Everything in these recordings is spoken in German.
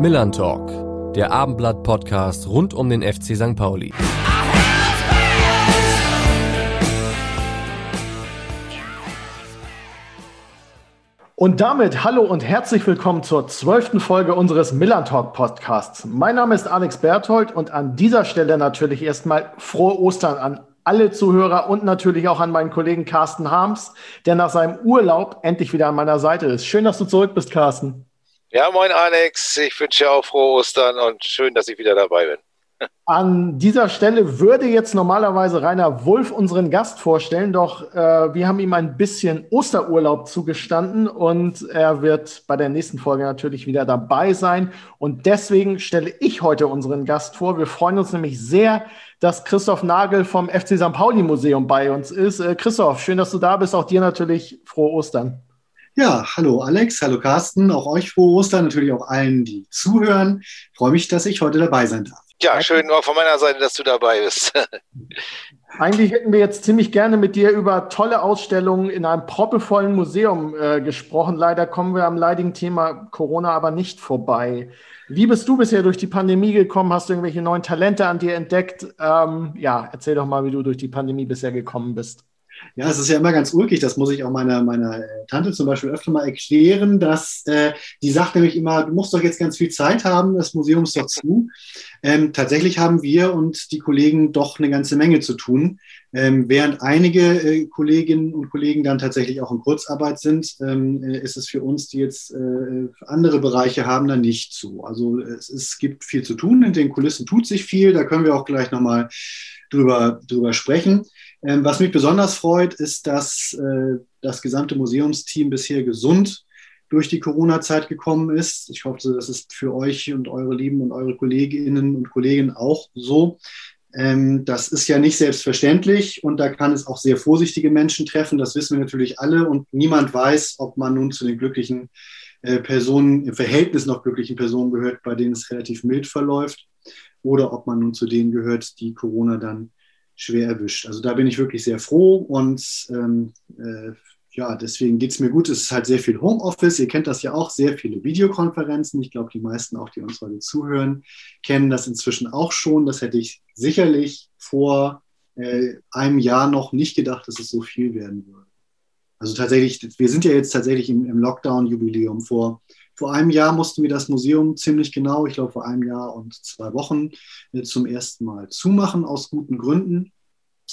Millern Talk, der Abendblatt-Podcast rund um den FC St. Pauli. Und damit hallo und herzlich willkommen zur zwölften Folge unseres Millern Talk Podcasts. Mein Name ist Alex Berthold und an dieser Stelle natürlich erstmal frohe Ostern an alle Zuhörer und natürlich auch an meinen Kollegen Carsten Harms, der nach seinem Urlaub endlich wieder an meiner Seite ist. Schön, dass du zurück bist, Carsten. Ja, moin Alex, ich wünsche auch frohe Ostern und schön, dass ich wieder dabei bin. An dieser Stelle würde jetzt normalerweise Rainer Wulff unseren Gast vorstellen, doch äh, wir haben ihm ein bisschen Osterurlaub zugestanden und er wird bei der nächsten Folge natürlich wieder dabei sein. Und deswegen stelle ich heute unseren Gast vor. Wir freuen uns nämlich sehr, dass Christoph Nagel vom FC St. Pauli Museum bei uns ist. Äh, Christoph, schön, dass du da bist. Auch dir natürlich frohe Ostern. Ja, hallo Alex, hallo Carsten, auch euch frohe Ostern, natürlich auch allen, die zuhören. Ich freue mich, dass ich heute dabei sein darf. Ja, schön auch von meiner Seite, dass du dabei bist. Eigentlich hätten wir jetzt ziemlich gerne mit dir über tolle Ausstellungen in einem proppevollen Museum äh, gesprochen. Leider kommen wir am leidigen Thema Corona aber nicht vorbei. Wie bist du bisher durch die Pandemie gekommen? Hast du irgendwelche neuen Talente an dir entdeckt? Ähm, ja, erzähl doch mal, wie du durch die Pandemie bisher gekommen bist. Ja, es ist ja immer ganz ulkig, das muss ich auch meiner, meiner Tante zum Beispiel öfter mal erklären, dass äh, die sagt nämlich immer, du musst doch jetzt ganz viel Zeit haben, das Museum ist doch zu. Ähm, tatsächlich haben wir und die Kollegen doch eine ganze Menge zu tun. Ähm, während einige äh, Kolleginnen und Kollegen dann tatsächlich auch in Kurzarbeit sind, ähm, äh, ist es für uns, die jetzt äh, andere Bereiche haben, dann nicht so. Also es, es gibt viel zu tun, in den Kulissen tut sich viel, da können wir auch gleich nochmal drüber, drüber sprechen. Ähm, was mich besonders freut, ist, dass äh, das gesamte Museumsteam bisher gesund durch die Corona-Zeit gekommen ist. Ich hoffe, das ist für euch und eure Lieben und eure Kolleginnen und Kollegen auch so. Ähm, das ist ja nicht selbstverständlich und da kann es auch sehr vorsichtige Menschen treffen. Das wissen wir natürlich alle und niemand weiß, ob man nun zu den glücklichen äh, Personen, im Verhältnis noch glücklichen Personen gehört, bei denen es relativ mild verläuft oder ob man nun zu denen gehört, die Corona dann schwer erwischt. Also da bin ich wirklich sehr froh und ähm, äh, ja, deswegen geht es mir gut. Es ist halt sehr viel Homeoffice. Ihr kennt das ja auch, sehr viele Videokonferenzen. Ich glaube, die meisten auch, die uns heute zuhören, kennen das inzwischen auch schon. Das hätte ich sicherlich vor äh, einem Jahr noch nicht gedacht, dass es so viel werden würde. Also tatsächlich, wir sind ja jetzt tatsächlich im, im Lockdown-Jubiläum. Vor, vor einem Jahr mussten wir das Museum ziemlich genau, ich glaube vor einem Jahr und zwei Wochen, äh, zum ersten Mal zumachen, aus guten Gründen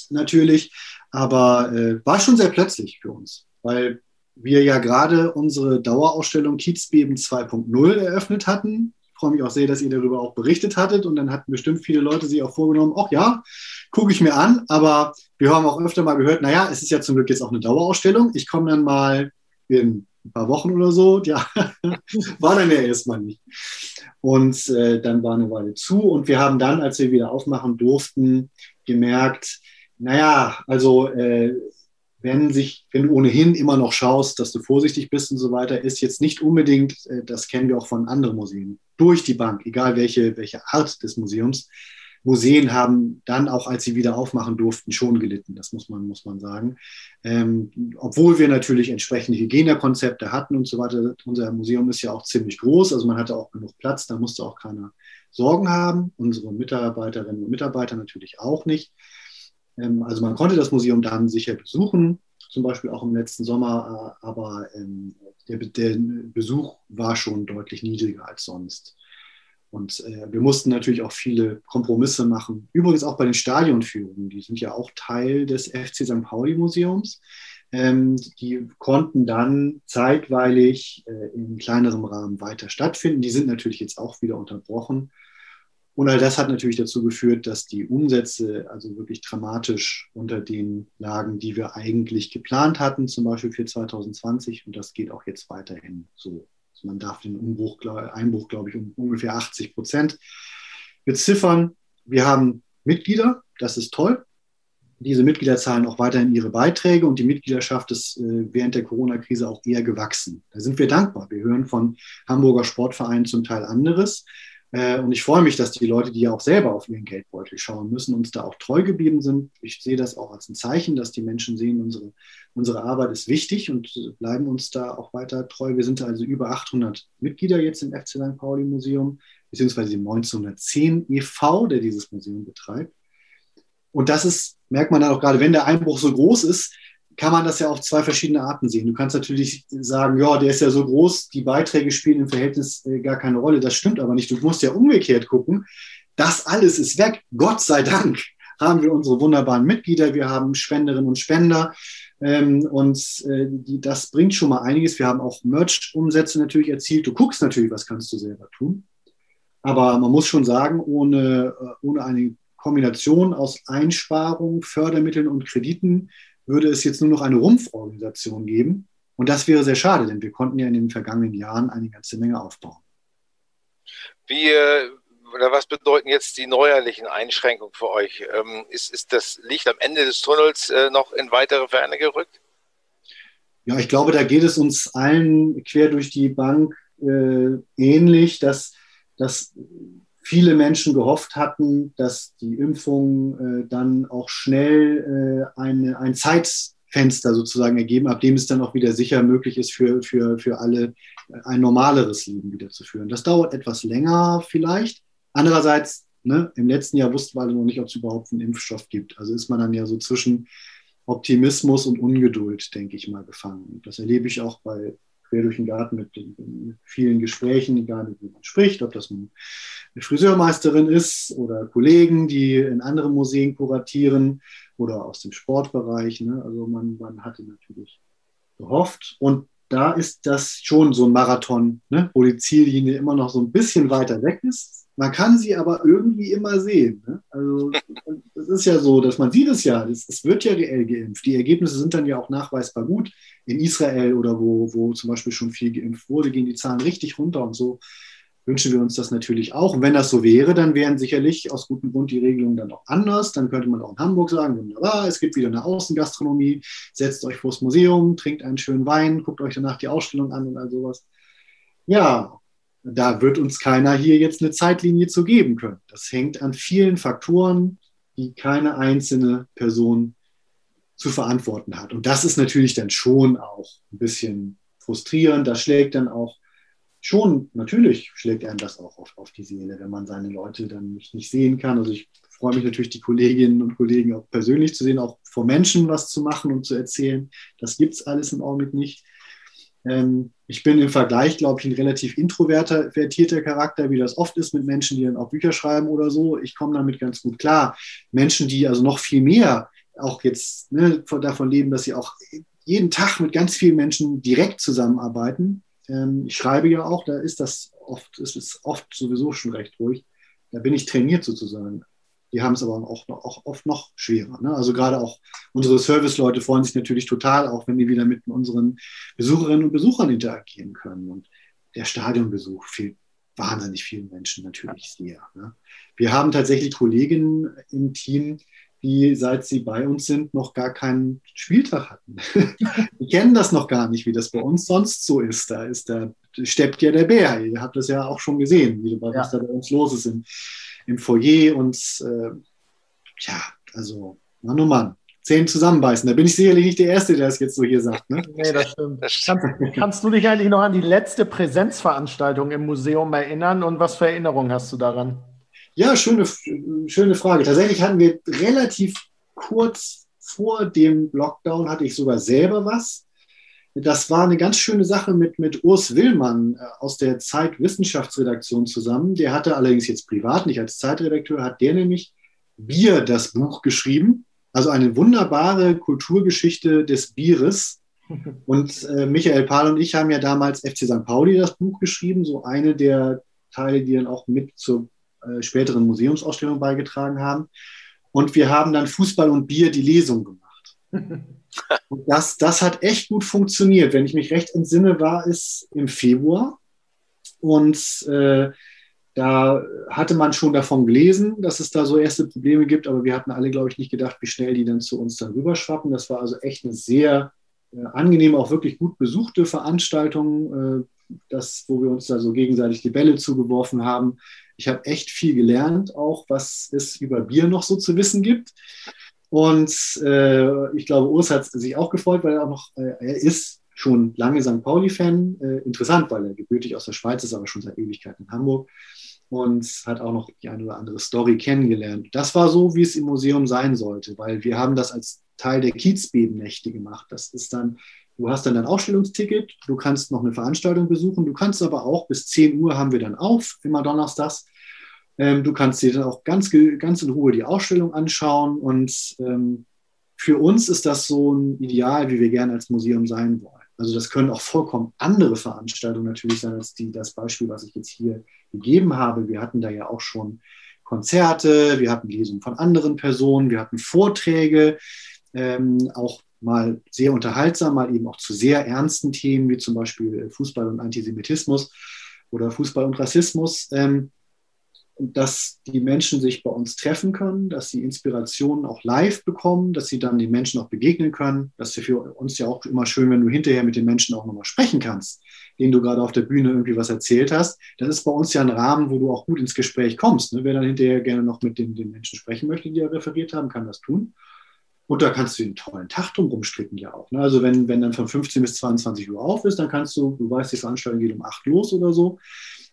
natürlich. Aber äh, war schon sehr plötzlich für uns weil wir ja gerade unsere Dauerausstellung Kiezbeben 2.0 eröffnet hatten. Ich freue mich auch sehr, dass ihr darüber auch berichtet hattet. Und dann hatten bestimmt viele Leute sich auch vorgenommen, ach ja, gucke ich mir an. Aber wir haben auch öfter mal gehört, naja, es ist ja zum Glück jetzt auch eine Dauerausstellung. Ich komme dann mal in ein paar Wochen oder so. Ja, war dann ja erstmal nicht. Und äh, dann war eine Weile zu. Und wir haben dann, als wir wieder aufmachen durften, gemerkt, naja, also äh, wenn sich, wenn du ohnehin immer noch schaust, dass du vorsichtig bist und so weiter, ist jetzt nicht unbedingt, äh, das kennen wir auch von anderen Museen, durch die Bank, egal welche, welche Art des Museums. Museen haben dann auch, als sie wieder aufmachen durften, schon gelitten. Das muss man, muss man sagen. Ähm, obwohl wir natürlich entsprechende Hygienekonzepte hatten und so weiter. Unser Museum ist ja auch ziemlich groß, also man hatte auch genug Platz, da musste auch keiner Sorgen haben. Unsere Mitarbeiterinnen und Mitarbeiter natürlich auch nicht. Ähm, also man konnte das Museum dann sicher besuchen, zum Beispiel auch im letzten Sommer, äh, aber ähm, der, der, Besuch war schon deutlich niedriger als sonst. Und äh, wir mussten natürlich auch viele Kompromisse machen. Übrigens auch bei den Stadionführungen, die sind ja auch Teil des FC St. Pauli Museums. Ähm, die konnten dann zeitweilig äh, in kleinerem Rahmen weiter stattfinden. Die sind natürlich jetzt auch wieder unterbrochen. Und all das hat natürlich dazu geführt, dass die Umsätze also wirklich dramatisch unter den lagen, die wir eigentlich geplant hatten, zum Beispiel für 2020. Und das geht auch jetzt weiterhin so. Also man darf den Umbruch, Einbruch, glaube ich, um ungefähr 80 Prozent beziffern. Wir haben Mitglieder, das ist toll. Diese Mitglieder zahlen auch weiterhin ihre Beiträge und die Mitgliedschaft ist äh, während der Corona-Krise auch eher gewachsen. Da sind wir dankbar. Wir hören von Hamburger Sportvereinen zum Teil anderes. Äh, und ich freue mich, dass die Leute, die ja auch selber auf ihren Geldbeutel schauen müssen, uns da auch treu geblieben sind. Ich sehe das auch als ein Zeichen, dass die Menschen sehen, unsere, unsere Arbeit ist wichtig und bleiben uns da auch weiter treu. Wir sind also über 800 Mitglieder jetzt im FC St. Pauli Museum, beziehungsweise dem 1910 e.V., der dieses Museum betreibt. Und das ist, merkt man dann auch gerade, wenn der Einbruch so groß ist, kann man das ja auf zwei verschiedene Arten sehen. Du kannst natürlich sagen, ja, der ist ja so groß, die Beiträge spielen im Verhältnis äh, gar keine Rolle. Das stimmt aber nicht. Du musst ja umgekehrt gucken. Das alles ist weg. Gott sei Dank haben wir unsere wunderbaren Mitglieder. Wir haben Spenderinnen und Spender. Ähm, und äh, die, das bringt schon mal einiges. Wir haben auch Merch-Umsätze natürlich erzielt. Du guckst natürlich, was kannst du selber tun. Aber man muss schon sagen, ohne, äh, ohne eine Kombination aus Einsparungen, Fördermitteln und Krediten würde es jetzt nur noch eine Rumpforganisation geben. Und das wäre sehr schade, denn wir konnten ja in den vergangenen Jahren eine ganze Menge aufbauen. Wie äh, oder was bedeuten jetzt die neuerlichen Einschränkungen für euch? Ähm, ist, ist das Licht am Ende des Tunnels äh, noch in weitere Ferne gerückt? Ja, ich glaube, da geht es uns allen quer durch die Bank äh, ähnlich, dass, dass viele Menschen gehofft hatten, dass die Impfung äh, dann auch schnell äh, eine, ein Zeitfenster sozusagen ergeben, ab dem es dann auch wieder sicher möglich ist, für, für, für alle ein normaleres Leben wiederzuführen. Das dauert etwas länger vielleicht. Andererseits, ne, im letzten Jahr wussten wir alle noch nicht, ob es überhaupt einen Impfstoff gibt. Also ist man dann ja so zwischen Optimismus und Ungeduld, denke ich mal, gefangen. Das erlebe ich auch bei quer durch den Garten mit, mit vielen Gesprächen, egal wie man spricht, ob das eine Friseurmeisterin ist oder Kollegen, die in anderen Museen kuratieren oder aus dem Sportbereich. Ne? Also man, man hatte natürlich gehofft. Und da ist das schon so ein Marathon, ne? wo die Ziellinie immer noch so ein bisschen weiter weg ist. Man kann sie aber irgendwie immer sehen. Ne? Also es ist ja so, dass man sieht es ja, es, es, wird ja reell geimpft. Die Ergebnisse sind dann ja auch nachweisbar gut. In Israel oder wo, wo zum Beispiel schon viel geimpft wurde, gehen die Zahlen richtig runter und so wünschen wir uns das natürlich auch. Und wenn das so wäre, dann wären sicherlich aus gutem Grund die Regelungen dann auch anders. Dann könnte man auch in Hamburg sagen, wunderbar, es gibt wieder eine Außengastronomie, setzt euch vors Museum, trinkt einen schönen Wein, guckt euch danach die Ausstellung an und all sowas. Ja, da wird uns keiner hier jetzt eine Zeitlinie zu geben können. Das hängt an vielen Faktoren, die keine einzelne Person zu verantworten hat. Und das ist natürlich dann schon auch ein bisschen frustrierend. Das schlägt dann auch schon, natürlich schlägt einem das auch auf, auf die Seele, wenn man seine Leute dann nicht, nicht sehen kann. Also ich freue mich natürlich, die Kolleginnen und Kollegen auch persönlich zu sehen, auch vor Menschen was zu machen und zu erzählen. Das gibt es alles im Augenblick nicht. Ähm, ich bin im Vergleich, glaube ich, ein relativ introvertierter Charakter, wie das oft ist mit Menschen, die dann auch Bücher schreiben oder so. Ich komme damit ganz gut klar. Menschen, die also noch viel mehr auch jetzt ne, davon leben, dass sie auch jeden Tag mit ganz vielen Menschen direkt zusammenarbeiten. Ähm, ich schreibe ja auch, da ist das oft, ist es oft sowieso schon recht ruhig. Da bin ich trainiert sozusagen. Die haben es aber auch, auch oft noch schwerer. Ne? Also gerade auch unsere Serviceleute freuen sich natürlich total, auch wenn die wieder mit unseren Besucherinnen und Besuchern interagieren können. Und der Stadionbesuch fehlt wahnsinnig vielen Menschen natürlich sehr. Ne? Wir haben tatsächlich Kolleginnen im Team, die, seit sie bei uns sind, noch gar keinen Spieltag hatten. die kennen das noch gar nicht, wie das bei uns sonst so ist. Da ist der, steppt ja der Bär. Ihr habt das ja auch schon gesehen, wie, was ja. da bei uns los ist im, im Foyer. Und äh, ja, also, Mann oh Mann. Zähne zusammenbeißen. Da bin ich sicherlich nicht der Erste, der das jetzt so hier sagt. Ne? Nee, das stimmt. Kannst, kannst du dich eigentlich noch an die letzte Präsenzveranstaltung im Museum erinnern und was für Erinnerungen hast du daran? Ja, schöne, schöne Frage. Tatsächlich hatten wir relativ kurz vor dem Lockdown, hatte ich sogar selber was. Das war eine ganz schöne Sache mit, mit Urs Willmann äh, aus der Zeit Wissenschaftsredaktion zusammen. Der hatte allerdings jetzt privat, nicht als Zeitredakteur, hat der nämlich Bier das Buch geschrieben. Also eine wunderbare Kulturgeschichte des Bieres. Und äh, Michael Pahl und ich haben ja damals FC St. Pauli das Buch geschrieben, so eine der Teile, die dann auch mit zur äh, späteren Museumsausstellung beigetragen haben. Und wir haben dann Fußball und Bier die Lesung gemacht. Und das, das hat echt gut funktioniert. Wenn ich mich recht entsinne, war es im Februar. Und äh, da hatte man schon davon gelesen, dass es da so erste Probleme gibt, aber wir hatten alle, glaube ich, nicht gedacht, wie schnell die dann zu uns dann rüberschwappen. Das war also echt eine sehr äh, angenehme, auch wirklich gut besuchte Veranstaltung, äh, das, wo wir uns da so gegenseitig die Bälle zugeworfen haben Ich habe echt viel gelernt, auch was es über Bier noch so zu wissen gibt. Und äh, ich glaube, Urs hat sich auch gefreut, weil er auch noch, äh, er ist schon lange St. Pauli-Fan. Äh, interessant, weil er gebürtig aus der Schweiz ist, aber schon seit Ewigkeiten in Hamburg und hat auch noch die eine oder andere Story kennengelernt. Das war so, wie es im Museum sein sollte, weil wir haben das als Teil der Kiezbebennächte gemacht. Das ist dann, du hast dann ein Ausstellungsticket, du kannst noch eine Veranstaltung besuchen, du kannst aber auch bis 10 Uhr haben wir dann auf, immer donnerstags. Ähm, du kannst dir dann auch ganz, ganz in Ruhe die Ausstellung anschauen und ähm, für uns ist das so ein Ideal, wie wir gerne als Museum sein wollen. Also das können auch vollkommen andere Veranstaltungen natürlich sein, als die, das Beispiel, was ich jetzt hier gegeben habe. Wir hatten da ja auch schon Konzerte, wir hatten Lesungen von anderen Personen, wir hatten Vorträge, ähm, auch mal sehr unterhaltsam, mal eben auch zu sehr ernsten Themen, wie zum Beispiel Fußball und Antisemitismus oder Fußball und Rassismus. Ähm, dass die Menschen sich bei uns treffen können, dass sie Inspirationen auch live bekommen, dass sie dann den Menschen auch begegnen können. Das ist für uns ja auch immer schön, wenn du hinterher mit den Menschen auch nochmal sprechen kannst, denen du gerade auf der Bühne irgendwie was erzählt hast. Das ist bei uns ja ein Rahmen, wo du auch gut ins Gespräch kommst. Ne? Wer dann hinterher gerne noch mit den, den Menschen sprechen möchte, die ja referiert haben, kann das tun. Und da kannst du den tollen Tag drum rumstricken ja auch. Ne? Also wenn, wenn dann von 15 bis 22 Uhr auf ist, dann kannst du, du weißt, die Veranstaltung geht um 8 los oder so,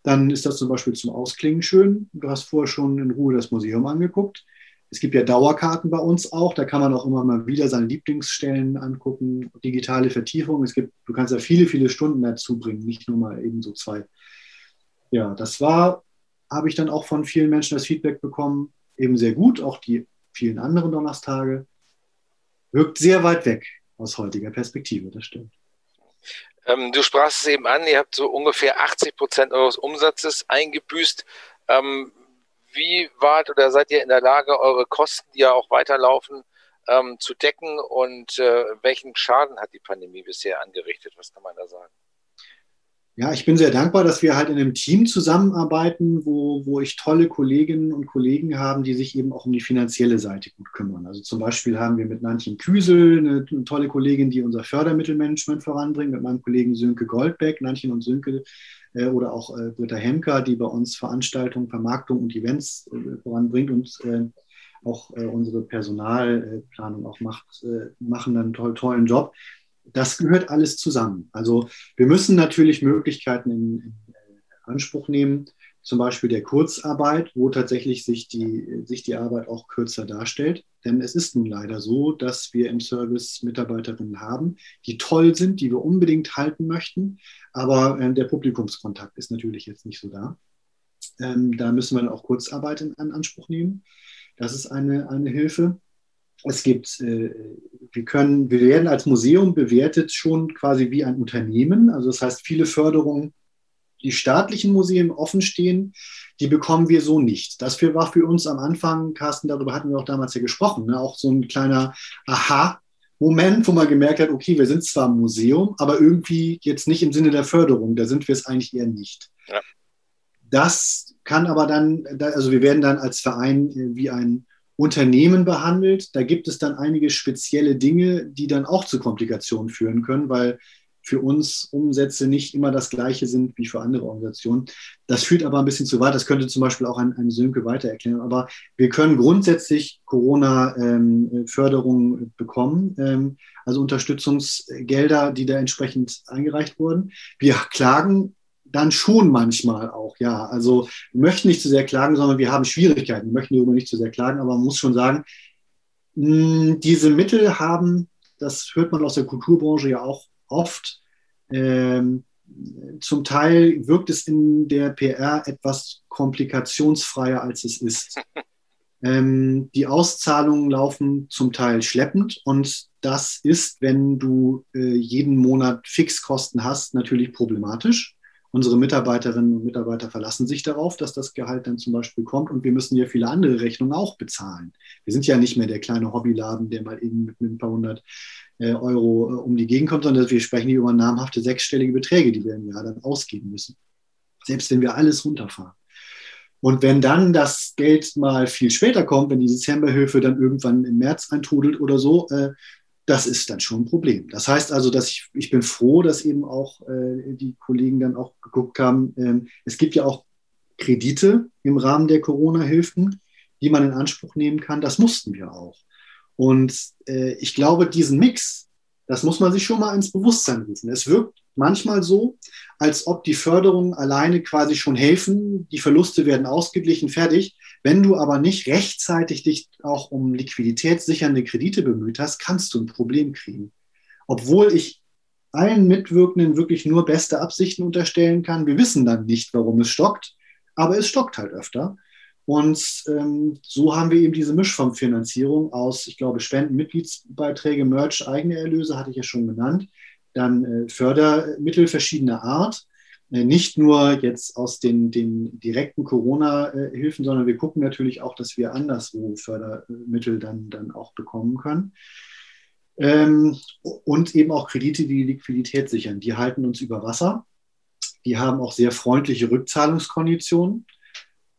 dann ist das zum Beispiel zum Ausklingen schön. Du hast vorher schon in Ruhe das Museum angeguckt. Es gibt ja Dauerkarten bei uns auch, da kann man auch immer mal wieder seine Lieblingsstellen angucken, digitale Vertiefung. Es gibt, du kannst ja viele, viele Stunden dazu bringen, nicht nur mal eben so zwei. Ja, das war, habe ich dann auch von vielen Menschen das Feedback bekommen, eben sehr gut, auch die vielen anderen Donnerstage. Wirkt sehr weit weg aus heutiger Perspektive, das stimmt. Ähm, du sprachst es eben an, ihr habt so ungefähr 80 Prozent eures Umsatzes eingebüßt. Ähm, wie wart oder seid ihr in der Lage, eure Kosten, die ja auch weiterlaufen, ähm, zu decken und äh, welchen Schaden hat die Pandemie bisher angerichtet? Was kann man da sagen? Ja, ich bin sehr dankbar, dass wir halt in einem Team zusammenarbeiten, wo, wo ich tolle Kolleginnen und Kollegen habe, die sich eben auch um die finanzielle Seite gut kümmern. Also zum Beispiel haben wir mit Nantchen Küsel eine, eine tolle Kollegin, die unser Fördermittelmanagement voranbringt, mit meinem Kollegen Sönke Goldbeck, Nantchen und Sönke äh, oder auch äh, Britta Hemker, die bei uns Veranstaltungen, Vermarktung und Events äh, voranbringt und äh, auch äh, unsere Personalplanung auch macht, äh, machen einen toll, tollen Job das gehört alles zusammen. Also wir müssen natürlich Möglichkeiten in, in Anspruch nehmen, zum Beispiel der Kurzarbeit, wo tatsächlich sich die, sich die Arbeit auch kürzer darstellt. Denn es ist nun leider so, dass wir im Service Mitarbeiterinnen haben, die toll sind, die wir unbedingt halten möchten, aber äh, der Publikumskontakt ist natürlich jetzt nicht so da. Ähm, da müssen wir dann auch Kurzarbeit in, in Anspruch nehmen. Das ist eine, eine Hilfe es gibt, äh, wir können, wir werden als Museum bewertet schon quasi wie ein Unternehmen. Also das heißt, viele Förderungen, die staatlichen Museen offen stehen, die bekommen wir so nicht. Das war für uns am Anfang, Carsten, darüber hatten wir auch damals ja gesprochen, ne? auch so ein kleiner Aha. Moment, wo man gemerkt hat, okay, wir sind zwar ein Museum, aber irgendwie jetzt nicht im Sinne der Förderung, da sind wir es eigentlich eher nicht. Ja. Das kann aber dann, also wir werden dann als Verein äh, wie ein Unternehmen behandelt. Da gibt es dann einige spezielle Dinge, die dann auch zu Komplikationen führen können, weil für uns Umsätze nicht immer das gleiche sind wie für andere Organisationen. Das führt aber ein bisschen zu weit. Das könnte zum Beispiel auch ein, ein Sönke weiter erklären. Aber wir können grundsätzlich Corona-Förderung ähm, bekommen, ähm, also Unterstützungsgelder, die da entsprechend eingereicht wurden. Wir klagen dann schon manchmal auch, ja. Also wir möchten nicht zu sehr klagen, sondern wir haben Schwierigkeiten. Wir möchten darüber nicht zu sehr klagen, aber man muss schon sagen, mh, diese Mittel haben, das hört man aus der Kulturbranche ja auch oft, ähm, zum Teil wirkt es in der PR etwas komplikationsfreier, als es ist. Ähm, die Auszahlungen laufen zum Teil schleppend und das ist, wenn du äh, jeden Monat Fixkosten hast, natürlich problematisch. Unsere Mitarbeiterinnen und Mitarbeiter verlassen sich darauf, dass das Gehalt dann zum Beispiel kommt und wir müssen ja viele andere Rechnungen auch bezahlen. Wir sind ja nicht mehr der kleine Hobbyladen, der mal eben mit ein paar hundert äh, Euro äh, um die Gegend kommt, sondern wir sprechen hier über namhafte sechsstellige Beträge, die wir im Jahr dann ausgeben müssen. Selbst wenn wir alles runterfahren. Und wenn dann das Geld mal viel später kommt, wenn die Dezemberhilfe dann irgendwann im März eintrudelt oder so, äh, das ist dann schon ein Problem. Das heißt also, dass ich, ich bin froh, dass eben auch äh, die Kollegen dann auch geguckt haben. Ähm, es gibt ja auch Kredite im Rahmen der Corona-Hilfen, die man in Anspruch nehmen kann. Das mussten wir auch. Und äh, ich glaube, diesen Mix, das muss man sich schon mal ins Bewusstsein rufen. Es wirkt manchmal so, als ob die Förderungen alleine quasi schon helfen, die Verluste werden ausgeglichen, fertig. Wenn du aber nicht rechtzeitig dich auch um liquiditätssichernde Kredite bemüht hast, kannst du ein Problem kriegen. Obwohl ich allen Mitwirkenden wirklich nur beste Absichten unterstellen kann. Wir wissen dann nicht, warum es stockt, aber es stockt halt öfter. Und ähm, so haben wir eben diese Mischformfinanzierung aus, ich glaube, Spenden, Mitgliedsbeiträge, Merch, eigene Erlöse, hatte ich ja schon genannt, dann äh, Fördermittel verschiedener Art, äh, nicht nur jetzt aus den, den direkten Corona-Hilfen, sondern wir gucken natürlich auch, dass wir anderswo Fördermittel dann, dann auch bekommen können. Ähm, und eben auch Kredite, die die Liquidität sichern. Die halten uns über Wasser. Die haben auch sehr freundliche Rückzahlungskonditionen.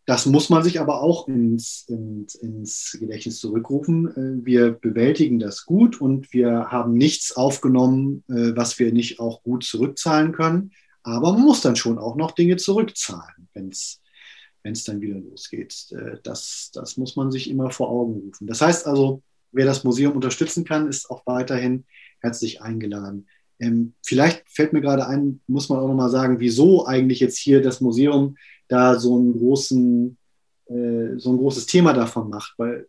Das muss man sich aber auch ins, ins, ins, Gedächtnis zurückrufen. Äh, wir bewältigen das gut und wir haben nichts aufgenommen, äh, was wir nicht auch gut zurückzahlen können. Aber man muss dann schon auch noch Dinge zurückzahlen, wenn es dann wieder losgeht. Äh, das, das muss man sich immer vor Augen rufen. Das heißt also, wer das Museum unterstützen kann, ist auch weiterhin herzlich eingeladen. Ähm, vielleicht fällt mir gerade ein, muss man auch nochmal sagen, wieso eigentlich jetzt hier das Museum da so, einen großen, äh, so ein großes Thema davon macht. Weil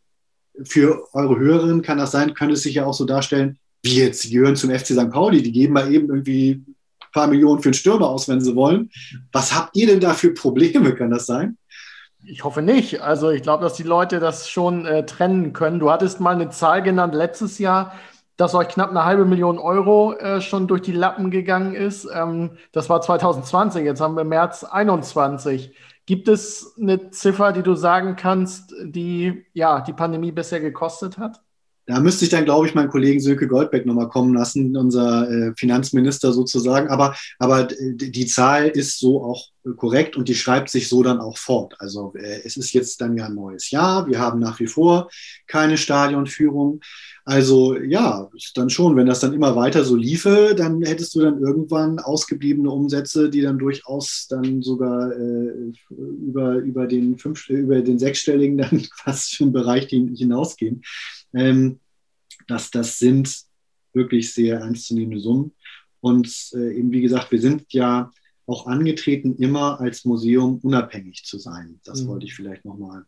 für eure Hörerinnen kann das sein, könnte es sich ja auch so darstellen, wie jetzt, die gehören zum FC St. Pauli, die geben mal eben irgendwie ein paar Millionen für einen Stürmer aus, wenn sie wollen. Was habt ihr denn da für Probleme? Kann das sein? Ich hoffe nicht. Also ich glaube, dass die Leute das schon äh, trennen können. Du hattest mal eine Zahl genannt letztes Jahr, dass euch knapp eine halbe Million Euro äh, schon durch die Lappen gegangen ist. Ähm, das war 2020, jetzt haben wir März 21. Gibt es eine Ziffer, die du sagen kannst, die ja die Pandemie bisher gekostet hat? Da müsste ich dann, glaube ich, meinen Kollegen Sönke Goldbeck nochmal kommen lassen, unser äh, Finanzminister sozusagen. Aber, aber die Zahl ist so auch korrekt und die schreibt sich so dann auch fort. Also äh, es ist jetzt dann ja ein neues Jahr. Wir haben nach wie vor keine Stadionführung. Also ja, dann schon, wenn das dann immer weiter so liefe, dann hättest du dann irgendwann ausgebliebene Umsätze, die dann durchaus dann sogar äh, über, über, den fünf, über den sechsstelligen dann fast schon Bereich hinausgehen. Ähm, das, das sind wirklich sehr ernstzunehmende Summen. Und äh, eben wie gesagt, wir sind ja auch angetreten, immer als Museum unabhängig zu sein. Das mhm. wollte ich vielleicht nochmal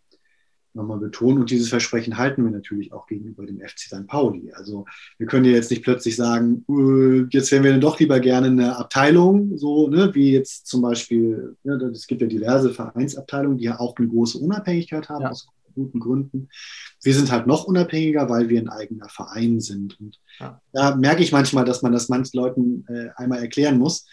nochmal betonen. Und dieses Versprechen halten wir natürlich auch gegenüber dem FC St. Pauli. Also wir können ja jetzt nicht plötzlich sagen, uh, jetzt wären wir dann doch lieber gerne eine Abteilung, so ne, wie jetzt zum Beispiel, ja, es gibt ja diverse Vereinsabteilungen, die ja auch eine große Unabhängigkeit haben, ja. aus guten Gründen. Wir sind halt noch unabhängiger, weil wir ein eigener Verein sind. Und ja. da merke ich manchmal, dass man das manchen Leuten äh, einmal erklären muss.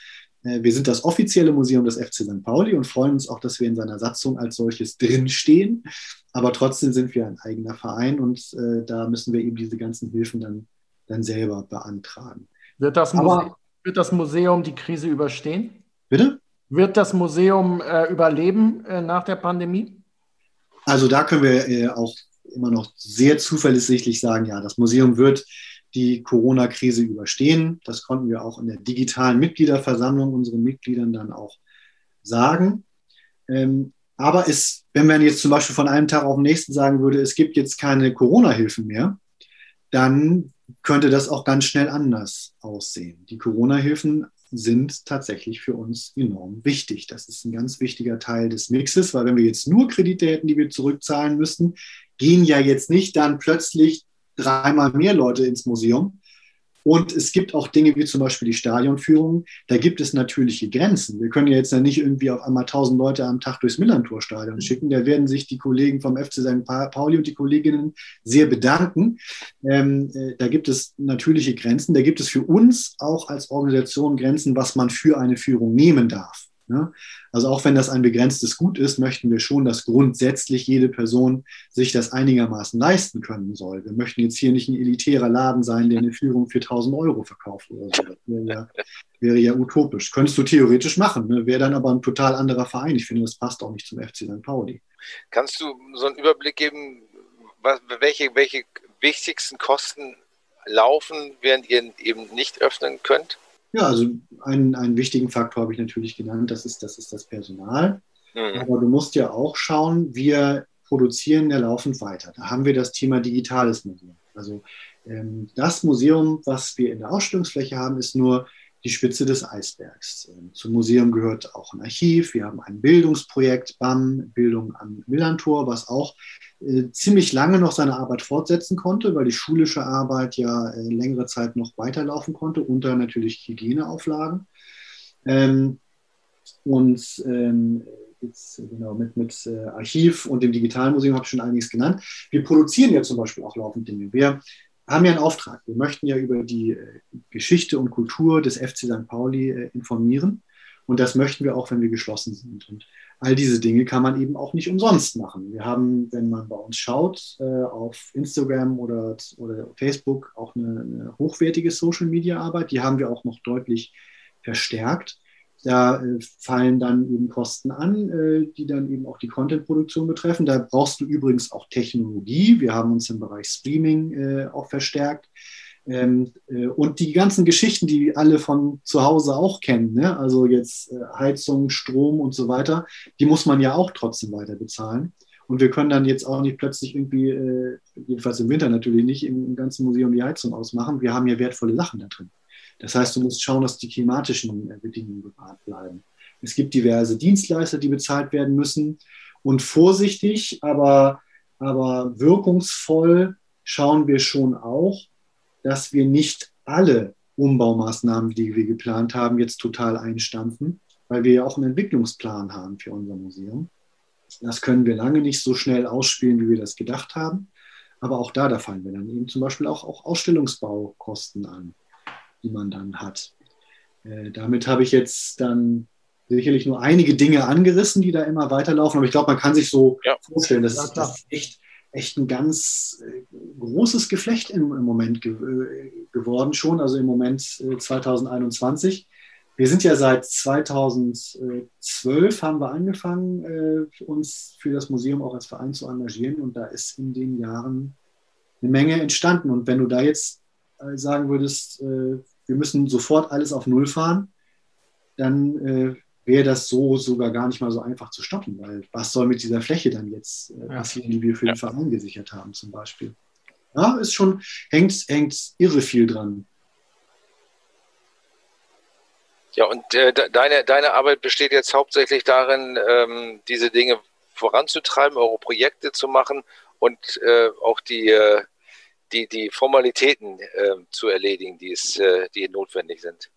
Äh, wir sind das offizielle Museum des FC St. Pauli und freuen uns auch, dass wir in seiner Satzung als solches drinstehen. Aber trotzdem sind wir ein eigener Verein und äh, da müssen wir eben diese ganzen Hilfen dann, dann selber beantragen. Wird das, Aber, wird das Museum die Krise überstehen? Bitte? Wird das Museum äh, überleben äh, nach der Pandemie? Also da können wir äh, auch immer noch sehr zuversichtlich sagen, ja, das Museum wird die Corona-Krise überstehen. Das konnten wir auch in der digitalen Mitgliederversammlung unseren Mitgliedern dann auch sagen. Ähm, aber es, wenn man jetzt zum Beispiel von einem Tag auf den nächsten sagen würde, es gibt jetzt keine Corona-Hilfen mehr, dann könnte das auch ganz schnell anders aussehen. Die Corona-Hilfen sind tatsächlich für uns enorm wichtig. Das ist ein ganz wichtiger Teil des Mixes, weil wenn wir jetzt nur Kredite hätten, die wir zurückzahlen müssten, gehen ja jetzt nicht dann plötzlich dreimal mehr Leute ins Museum. Und es gibt auch Dinge wie zum Beispiel die Stadionführung. Da gibt es natürliche Grenzen. Wir können ja jetzt nicht irgendwie auf einmal 1000 Leute am Tag durchs Millantor-Stadion schicken. Da werden sich die Kollegen vom FC St. Pauli und die Kolleginnen sehr bedanken. Ähm, äh, da gibt es natürliche Grenzen. Da gibt es für uns auch als Organisation Grenzen, was man für eine Führung nehmen darf. Ne? Also auch wenn das ein begrenztes Gut ist, möchten wir schon, dass grundsätzlich jede Person sich das einigermaßen leisten können soll. Wir möchten jetzt hier nicht ein elitärer Laden sein, der eine Führung für 1000 Euro verkauft oder so. Das wäre ja, wäre ja utopisch. Könntest du theoretisch machen, ne? wäre dann aber ein total anderer Verein. Ich finde, das passt auch nicht zum FC St. Pauli. Kannst du so einen Überblick geben, was, welche, welche wichtigsten Kosten laufen, während ihr eben nicht öffnen könnt? Ja, also einen, einen wichtigen Faktor habe ich natürlich genannt, das ist das, ist das Personal. Mhm. Aber du musst ja auch schauen, wir produzieren ja laufend weiter. Da haben wir das Thema digitales Museum. Also ähm, das Museum, was wir in der Ausstellungsfläche haben, ist nur die Spitze des Eisbergs. Ähm, zum Museum gehört auch ein Archiv. Wir haben ein Bildungsprojekt BAM, Bildung am Millantor, was auch äh, ziemlich lange noch seine Arbeit fortsetzen konnte, weil die schulische Arbeit ja äh, längere Zeit noch weiterlaufen konnte, unter natürlich Hygieneauflagen. Ähm, und ähm, jetzt genau mit, mit äh, Archiv und dem Digitalen Museum habe ich schon einiges genannt. Wir produzieren ja zum Beispiel auch laufend Dinge. Wir haben ja einen Auftrag. Wir möchten ja über die äh, Geschichte und Kultur des FC St. Pauli äh, informieren. Und das möchten wir auch, wenn wir geschlossen sind. Und all diese Dinge kann man eben auch nicht umsonst machen. Wir haben, wenn man bei uns schaut, äh, auf Instagram oder, oder Facebook auch eine, eine hochwertige Social-Media-Arbeit. Die haben wir auch noch deutlich verstärkt. Da äh, fallen dann eben Kosten an, äh, die dann eben auch die Content-Produktion betreffen. Da brauchst du übrigens auch Technologie. Wir haben uns im Bereich Streaming äh, auch verstärkt. Ähm, äh, und die ganzen Geschichten, die alle von zu Hause auch kennen, ne? also jetzt Heizung, Strom und so weiter, die muss man ja auch trotzdem weiter bezahlen. Und wir können dann jetzt auch nicht plötzlich irgendwie, jedenfalls im Winter natürlich nicht, im, im ganzen Museum die Heizung ausmachen. Wir haben ja wertvolle Sachen da drin. Das heißt, du musst schauen, dass die klimatischen äh, Bedingungen bewahrt bleiben. Es gibt diverse Dienstleister, die bezahlt werden müssen. Und vorsichtig, aber, aber wirkungsvoll schauen wir schon auch, dass wir nicht alle Umbaumaßnahmen, die wir geplant haben, jetzt total einstampfen, weil wir ja auch einen Entwicklungsplan haben für unser Museum. Das können wir lange nicht so schnell ausspielen, wie wir das gedacht haben. Aber auch da, da fallen wir dann eben zum Beispiel auch, auch Ausstellungsbaukosten an die man dann hat. Äh, damit habe ich jetzt dann sicherlich nur einige Dinge angerissen, die da immer weiterlaufen. Aber ich glaube, man kann sich so ja. vorstellen, das, ist, das ist echt, echt ein ganz äh, großes Geflecht im, im Moment ge äh, geworden schon, also im Moment 2021. Wir sind ja seit 2012 haben wir angefangen, uns für das Museum auch als Verein zu engagieren und da ist in den Jahren eine Menge entstanden. Und wenn du da jetzt sagen würdest, wir müssen sofort alles auf Null fahren, dann äh, wäre das so sogar gar nicht mal so einfach zu stoppen, weil was soll mit dieser Fläche dann jetzt äh, passieren, die wir für den Verein gesichert haben zum Beispiel. Ja, ist schon, hängt, hängt irre viel dran. Ja, und äh, deine, deine Arbeit besteht jetzt hauptsächlich darin, ähm, diese Dinge voranzutreiben, eure Projekte zu machen und äh, auch die, äh, die, die Formalitäten äh, zu erledigen, die, es, äh, die notwendig sind.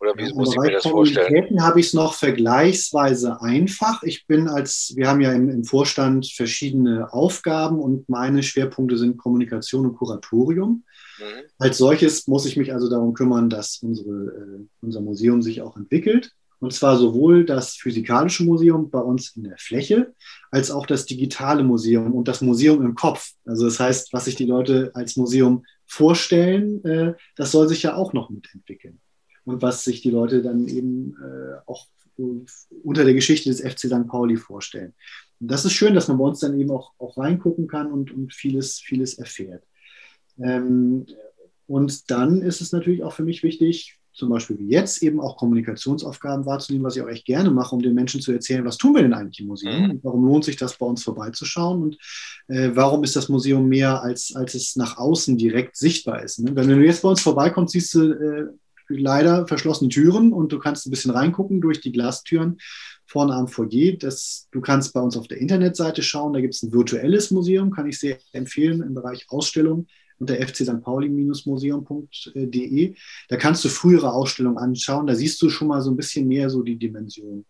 Oder wie ja, muss ich mir das vorstellen? habe ich es noch vergleichsweise einfach. Ich bin als, wir haben ja im, im, Vorstand verschiedene Aufgaben und meine Schwerpunkte sind Kommunikation und Kuratorium. Mhm. Als solches muss ich mich also darum kümmern, dass unsere, äh, unser Museum sich auch entwickelt. Und zwar sowohl das Physikalische Museum bei uns in der Fläche, als auch das Digitale Museum und das Museum im Kopf. Also das heißt, was sich die Leute als Museum vorstellen, äh, das soll sich ja auch noch mitentwickeln. Und was sich die Leute dann eben äh, auch unter der Geschichte des FC St. Pauli vorstellen. Und das ist schön, dass man bei uns dann eben auch, auch reingucken kann und, und vieles, vieles erfährt. Ähm, und dann ist es natürlich auch für mich wichtig, zum Beispiel wie jetzt eben auch Kommunikationsaufgaben wahrzunehmen, was ich auch echt gerne mache, um den Menschen zu erzählen, was tun wir denn eigentlich im Museum mhm. und warum lohnt sich das bei uns vorbeizuschauen und äh, warum ist das Museum mehr, als, als es nach außen direkt sichtbar ist. Ne? Wenn du jetzt bei uns vorbeikommst, siehst du äh, leider verschlossene Türen und du kannst ein bisschen reingucken durch die Glastüren vorne am Foyer. Das, du kannst bei uns auf der Internetseite schauen, da gibt es ein virtuelles Museum, kann ich sehr empfehlen im Bereich Ausstellung unter fcstpauli-museum.de. Da kannst du frühere Ausstellungen anschauen. Da siehst du schon mal so ein bisschen mehr so die Dimension.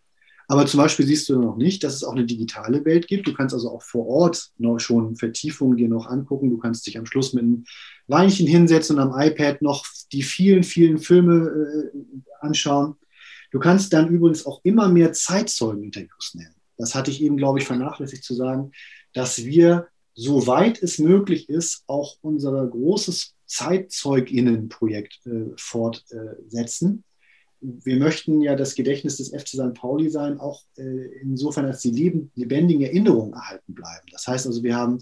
Aber zum Beispiel siehst du noch nicht, dass es auch eine digitale Welt gibt. Du kannst also auch vor Ort noch schon Vertiefungen dir noch angucken. Du kannst dich am Schluss mit einem Weinchen hinsetzen und am iPad noch die vielen, vielen Filme äh, anschauen. Du kannst dann übrigens auch immer mehr Zeitzeugeninterviews nennen. Das hatte ich eben, glaube ich, vernachlässigt zu sagen, dass wir soweit es möglich ist, auch unser großes Zeitzeuginnenprojekt äh, fortsetzen. Wir möchten ja das Gedächtnis des FC St. Pauli sein, auch äh, insofern, als die leben, lebendigen Erinnerungen erhalten bleiben. Das heißt also, wir haben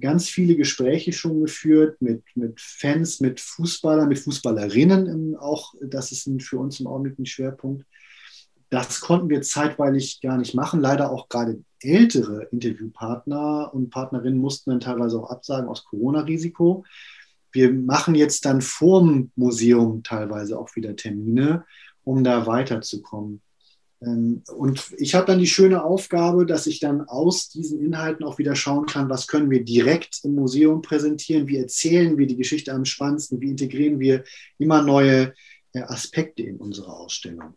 ganz viele Gespräche schon geführt mit, mit Fans, mit Fußballern, mit Fußballerinnen auch. Das ist ein, für uns im Augenblick ein Schwerpunkt das konnten wir zeitweilig gar nicht machen. Leider auch gerade ältere Interviewpartner und Partnerinnen mussten dann teilweise auch absagen aus Corona-Risiko. Wir machen jetzt dann vorm Museum teilweise auch wieder Termine, um da weiterzukommen. Ähm, und ich habe dann die schöne Aufgabe, dass ich dann aus diesen Inhalten auch wieder schauen kann, was können wir direkt im Museum präsentieren, wie erzählen wir die Geschichte am spannendsten, wie integrieren wir immer neue äh, Aspekte in unsere Ausstellung.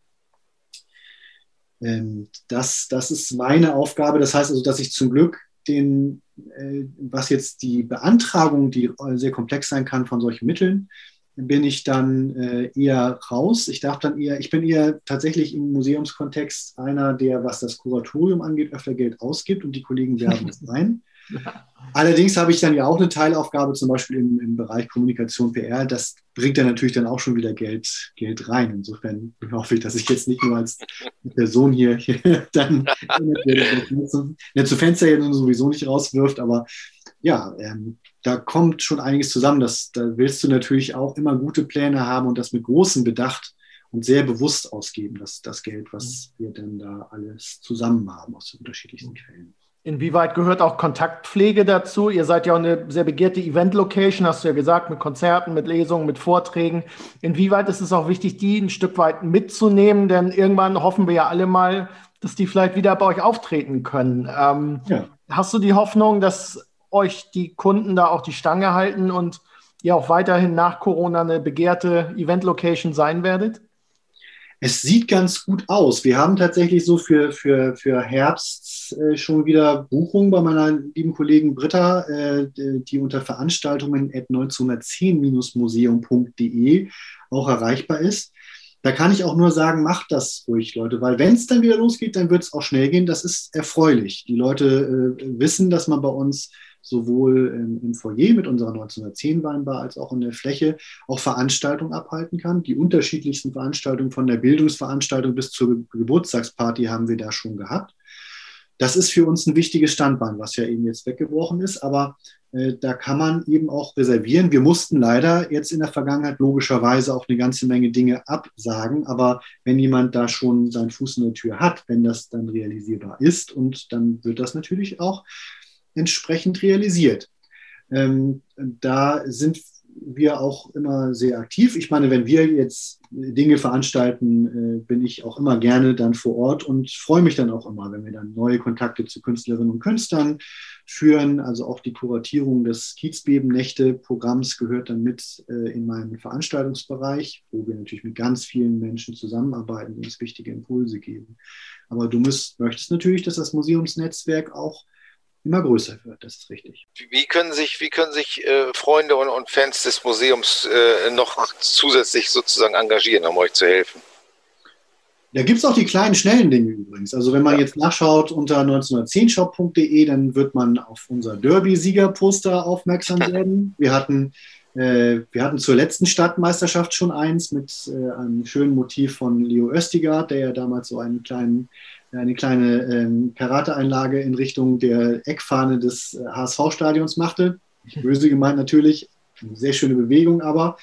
Ähm, das, das ist meine Aufgabe. Das heißt also, dass ich zum Glück den, äh, was jetzt die Beantragung, die sehr komplex sein kann von solchen Mitteln, bin ich dann äh, eher raus. Ich darf dann eher, ich bin eher tatsächlich im Museumskontext einer, der, was das Kuratorium angeht, öfter Geld ausgibt und die Kollegen werben es ein. Allerdings habe ich dann ja auch eine Teilaufgabe, zum Beispiel im, im Bereich Kommunikation PR. Das bringt dann natürlich dann auch schon wieder Geld, Geld rein. Insofern hoffe ich, dass ich jetzt nicht nur als Person hier, hier dann nicht zu Fenster hier sowieso nicht rauswirft, aber ja, ähm, da kommt schon einiges zusammen. Das, da willst du natürlich auch immer gute Pläne haben und das mit großem Bedacht und sehr bewusst ausgeben, das, das Geld, was wir denn da alles zusammen haben aus den unterschiedlichsten Quellen. Inwieweit gehört auch Kontaktpflege dazu? Ihr seid ja auch eine sehr begehrte Event-Location, hast du ja gesagt, mit Konzerten, mit Lesungen, mit Vorträgen. Inwieweit ist es auch wichtig, die ein Stück weit mitzunehmen? Denn irgendwann hoffen wir ja alle mal, dass die vielleicht wieder bei euch auftreten können. Ähm, ja. Hast du die Hoffnung, dass euch die Kunden da auch die Stange halten und ihr auch weiterhin nach Corona eine begehrte Event-Location sein werdet? Es sieht ganz gut aus. Wir haben tatsächlich so für, für, für Herbst äh, schon wieder Buchungen bei meiner lieben Kollegin Britta, äh, die unter Veranstaltungen at 1910-museum.de auch erreichbar ist. Da kann ich auch nur sagen, macht das ruhig, Leute, weil wenn es dann wieder losgeht, dann wird es auch schnell gehen. Das ist erfreulich. Die Leute äh, wissen, dass man bei uns sowohl im, im Foyer mit unserer 1910 Weinbar als auch in der Fläche auch Veranstaltungen abhalten kann. Die unterschiedlichsten Veranstaltungen von der Bildungsveranstaltung bis zur Geburtstagsparty haben wir da schon gehabt. Das ist für uns ein wichtiges Standbein, was ja eben jetzt weggebrochen ist, aber äh, da kann man eben auch reservieren. Wir mussten leider jetzt in der Vergangenheit logischerweise auch eine ganze Menge Dinge absagen, aber wenn jemand da schon seinen Fuß in der Tür hat, wenn das dann realisierbar ist und dann wird das natürlich auch entsprechend realisiert. Ähm, da sind wir auch immer sehr aktiv. Ich meine, wenn wir jetzt Dinge veranstalten, äh, bin ich auch immer gerne dann vor Ort und freue mich dann auch immer, wenn wir dann neue Kontakte zu Künstlerinnen und Künstlern führen. Also auch die Kuratierung des Kiezbeben-Nächte-Programms gehört dann mit äh, in meinen Veranstaltungsbereich, wo wir natürlich mit ganz vielen Menschen zusammenarbeiten und uns wichtige Impulse geben. Aber du müsst, möchtest natürlich, dass das Museumsnetzwerk auch immer größer wird. Das ist richtig. Wie können sich, wie können sich äh, Freunde und, und, Fans des Museums äh, noch zusätzlich sozusagen engagieren, um euch zu helfen? Da gibt es auch die kleinen, schnellen Dinge übrigens. Also wenn man ja. jetzt nachschaut unter 1910shop.de, dann wird man auf unser Derby-Siegerposter aufmerksam werden. Wir hatten, äh, wir hatten zur letzten Stadtmeisterschaft schon eins mit äh, einem schönen Motiv von Leo Östigard, der ja damals so einen kleinen eine kleine ähm, Karateeinlage in Richtung der Eckfahne des HSV-Stadions äh, machte. Böse gemeint natürlich, eine sehr schöne Bewegung, aber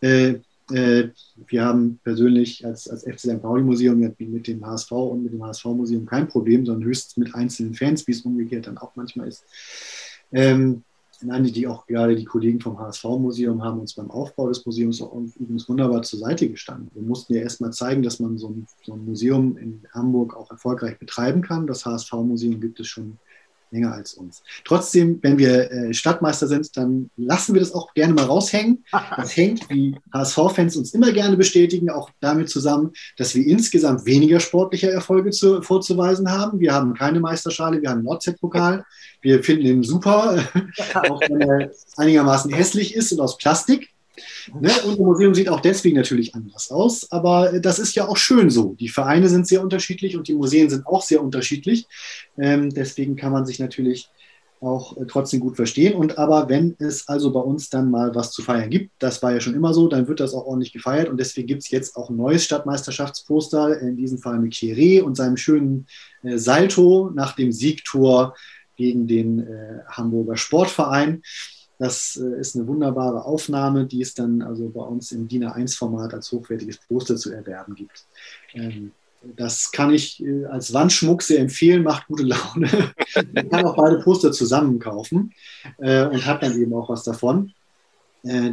äh, äh, wir haben persönlich als, als FC St. Pauli Museum mit dem HSV und mit dem HSV-Museum kein Problem, sondern höchstens mit einzelnen Fans, wie es umgekehrt dann auch manchmal ist. Ähm, Nein, die auch gerade die Kollegen vom HSV-Museum haben uns beim Aufbau des Museums auch übrigens wunderbar zur Seite gestanden. Wir mussten ja erstmal zeigen, dass man so ein, so ein Museum in Hamburg auch erfolgreich betreiben kann. Das HSV-Museum gibt es schon länger als uns. Trotzdem, wenn wir äh, Stadtmeister sind, dann lassen wir das auch gerne mal raushängen. Das hängt, wie HSV-Fans uns immer gerne bestätigen, auch damit zusammen, dass wir insgesamt weniger sportliche Erfolge zu, vorzuweisen haben. Wir haben keine Meisterschale, wir haben einen Nordset-Pokal. Wir finden ihn super, auch wenn er einigermaßen hässlich ist und aus Plastik. Ne? Unser Museum sieht auch deswegen natürlich anders aus, aber das ist ja auch schön so. Die Vereine sind sehr unterschiedlich und die Museen sind auch sehr unterschiedlich. Ähm, deswegen kann man sich natürlich auch äh, trotzdem gut verstehen. Und aber wenn es also bei uns dann mal was zu feiern gibt, das war ja schon immer so, dann wird das auch ordentlich gefeiert. Und deswegen gibt es jetzt auch ein neues Stadtmeisterschaftsposter, in diesem Fall mit Chiré und seinem schönen äh, Salto nach dem Siegtor gegen den äh, Hamburger Sportverein. Das äh, ist eine wunderbare Aufnahme, die es dann also bei uns im DIN A1-Format als hochwertiges Poster zu erwerben gibt. Ähm, das kann ich äh, als Wandschmuck sehr empfehlen, macht gute Laune. Man kann auch beide Poster zusammen kaufen äh, und hat dann eben auch was davon.